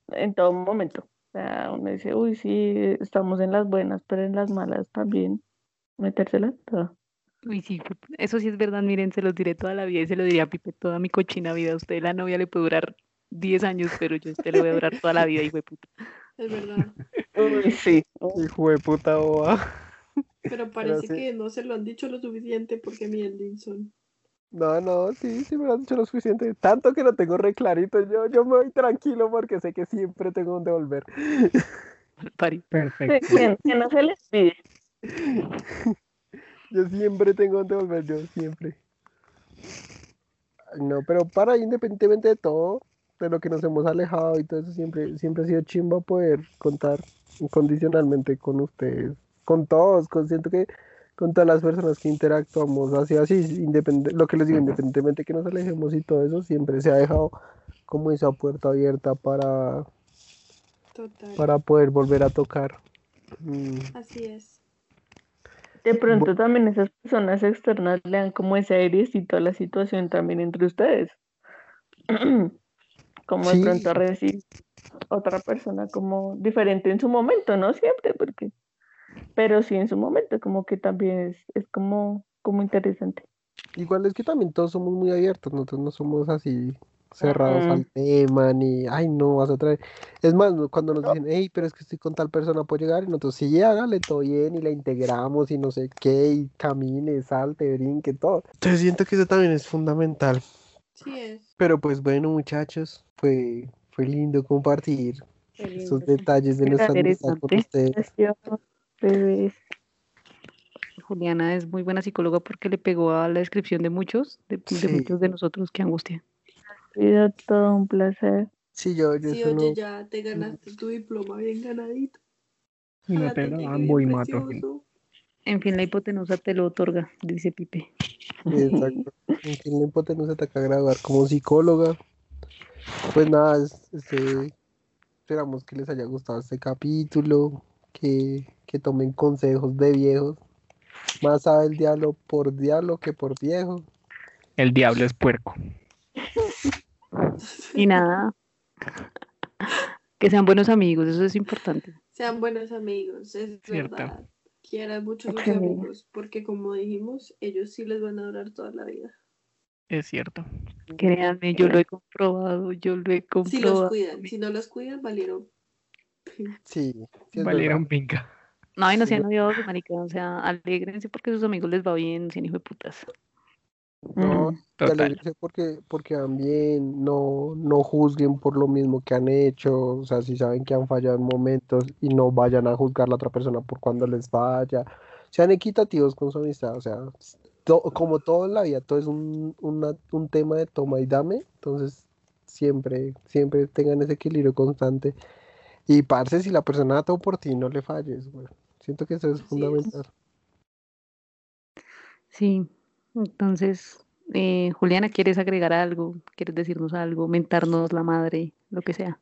en todo momento. O sea, uno dice, uy, sí, estamos en las buenas, pero en las malas también, metérsela toda. Uy, sí, fu- eso sí es verdad, miren, se los diré toda la vida y se lo diría a Pipe toda mi cochina vida. A usted la novia le puede durar 10 años, pero yo a usted le voy a durar toda la vida, hijo de puta. Es verdad. Uy, sí. Hijo de puta boba. Pero parece sí. que no se lo han dicho lo suficiente porque mi Linson. No, no, sí, sí me lo has dicho lo suficiente. Tanto que lo tengo re clarito. Yo, yo me voy tranquilo porque sé que siempre tengo donde volver. Pari. Perfecto. Que, que no se les pide. (laughs) Yo siempre tengo donde volver, yo siempre. No, pero para, independientemente de todo, de lo que nos hemos alejado y todo eso, siempre, siempre ha sido chimba poder contar incondicionalmente con ustedes, con todos, con, siento que con todas las personas que interactuamos, así, así, independe, lo que les digo, independientemente que nos alejemos y todo eso, siempre se ha dejado como esa puerta abierta para, Total. para poder volver a tocar. Mm, Así es. De pronto también esas personas externas le dan como ese airecito a la situación también entre ustedes. (clears throat) Como de pronto recibir otra persona como diferente en su momento, no siempre, porque, pero sí en su momento, como que también es, es como, como interesante. Igual es que también todos somos muy abiertos, nosotros no somos así cerrados al tema, ni, ay, no, vas a traer. Es más, cuando nos dicen, hey, pero es que estoy con tal persona, ¿puedo llegar? Y nosotros, sí, hágale todo bien, y la integramos, y no sé qué, y camine, salte, brinque, todo. Entonces siento que eso también es fundamental. Sí es. Pero pues bueno, muchachos, fue, fue lindo compartir esos detalles de nuestra amistad con ustedes. Bebés. Juliana es muy buena psicóloga porque le pegó a la descripción de muchos, de, muchos de nosotros. Qué angustia. Ha todo un placer. Sí, yo, yo Sí, eso oye, ya te ganaste tu diploma bien ganadito. Y no te mato. En fin, la hipotenusa te lo otorga, dice Pipe. Exacto. En fin, la hipotenusa te acaba de graduar como psicóloga. Pues nada, es- este, esperamos que les haya gustado este capítulo, que, que tomen consejos de viejos. Más sabe el diablo por diablo que por viejo. El diablo es puerco. Y nada, que sean buenos amigos, eso es importante. Sean buenos amigos, es Cierto. verdad. Quieran mucho a Sí. amigos, porque como dijimos, ellos sí les van a durar toda la vida. Es cierto. Créanme, yo lo he comprobado, yo lo he Si comprobado. los cuidan, si no los cuidan, valieron. Sí, sí Valieron pinca. No, y no sean odiosos, marica, o sea, alégrense porque a sus amigos les va bien, sin hijo de putas. No, Mm. Total. alégrense porque, porque van bien, no, no juzguen por lo mismo que han hecho, o sea, si saben que han fallado en momentos y no vayan a juzgar a la otra persona por cuando les falla, sean equitativos con su amistad, o sea, to- como todo en la vida, todo es un, una- un tema de toma y dame, entonces siempre, siempre tengan ese equilibrio constante y parce, si la persona da todo por ti, no le falles, güey. Siento que eso es Así es. fundamental. Sí, entonces, eh, Juliana, ¿quieres agregar algo? ¿Quieres decirnos algo? Mentarnos la madre, lo que sea.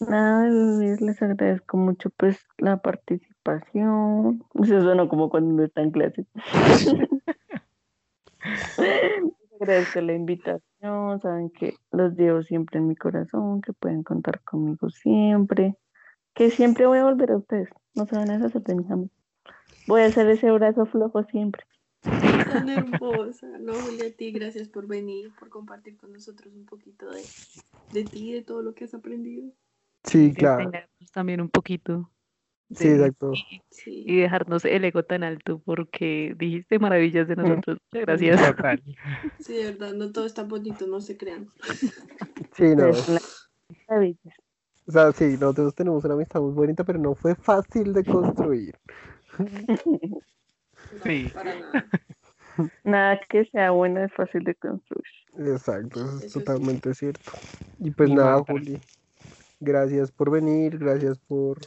Nada, bebés, les agradezco mucho pues la participación. Eso suena como cuando está en clase. Les (laughs) agradezco la invitación, saben que los llevo siempre en mi corazón, que pueden contar conmigo siempre, que siempre voy a volver a ustedes, no se van a deshacer de mis amigos. Voy a hacer ese brazo flojo siempre. Tan hermosa. No, Julia, a ti, gracias por venir, por compartir con nosotros un poquito de, de ti, de todo lo que has aprendido. Sí, claro, también un poquito. sí, de- exacto. Sí. y dejarnos el ego tan alto porque dijiste maravillas de nosotros. Muchas gracias. Total. Sí, de verdad, no todo es tan bonito, no se crean. Sí, no. Maravillas. O sea, sí, nosotros tenemos una amistad muy bonita, pero no fue fácil de construir. Sí. (laughs) nada. Que sea bueno es fácil de construir. Exacto, eso es Eso sí. totalmente cierto. Y pues Y nada. Juli, gracias por venir, gracias por,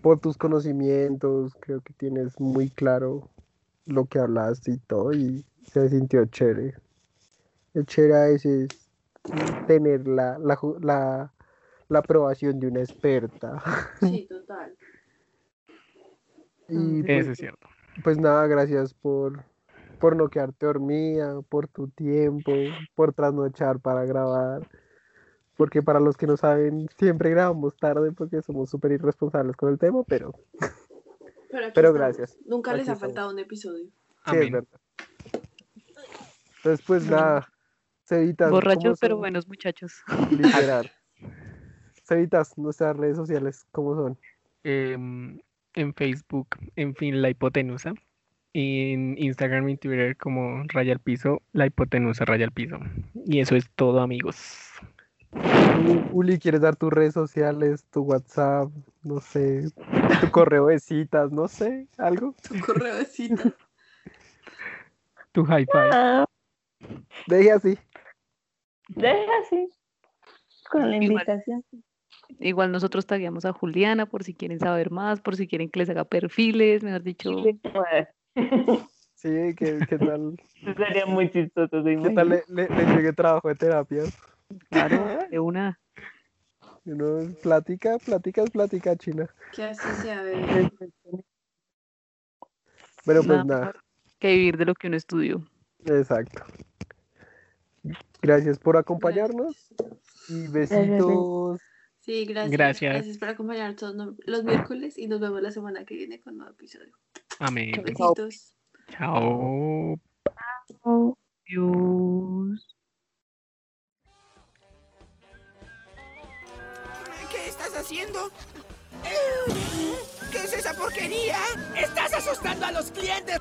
por tus conocimientos. Creo que tienes muy claro lo que hablaste y todo, y se sintió chévere. El chévere a veces tener la, la, la aprobación de una experta. Sí, (laughs) total. Y Eso pues, es cierto. Pues nada, gracias por, por no quedarte dormida, por tu tiempo, por trasnochar para grabar. Porque para los que no saben, siempre grabamos tarde porque somos súper irresponsables con el tema, pero Pero, gracias. Nunca les ha estamos. faltado un episodio. sí es verdad. Entonces, pues nada, Cevitas, ¿cómo Borrachos pero buenos muchachos. Literal. (laughs) Cevitas, nuestras redes sociales, ¿cómo son? Em, en Facebook, en fin, la hipotenusa. Y en Instagram y Twitter como raya al piso, la hipotenusa raya al piso. Y eso es todo, amigos. Uli- ¿quieres dar tus redes sociales, tu WhatsApp, no sé, tu correo de citas, no sé, algo? Tu correo de cita. Tu hi fi. Ah, Deje así. deja así. Con la invitación. Igual nosotros tagueamos a Juliana por si quieren saber más, por si quieren que les haga perfiles, mejor dicho. Bueno, (laughs) Sí, ¿qué, qué tal? Sería muy chistoso, ¿se ¿Qué tal le, le, le llegue trabajo de terapia? Claro, (laughs) de una. Uno plática, plática es plática china. Que así sea, bebé. Pero pues Nada que vivir de lo que uno estudió. exacto. Gracias por acompañarnos y besitos. Sí, gracias. Gracias. Gracias por acompañarnos todos los miércoles y nos vemos la semana que viene con un nuevo episodio. Amén. Besitos. Chao. Chao. Adiós. ¿Qué estás haciendo? ¿Qué es esa porquería? ¡Estás asustando a los clientes!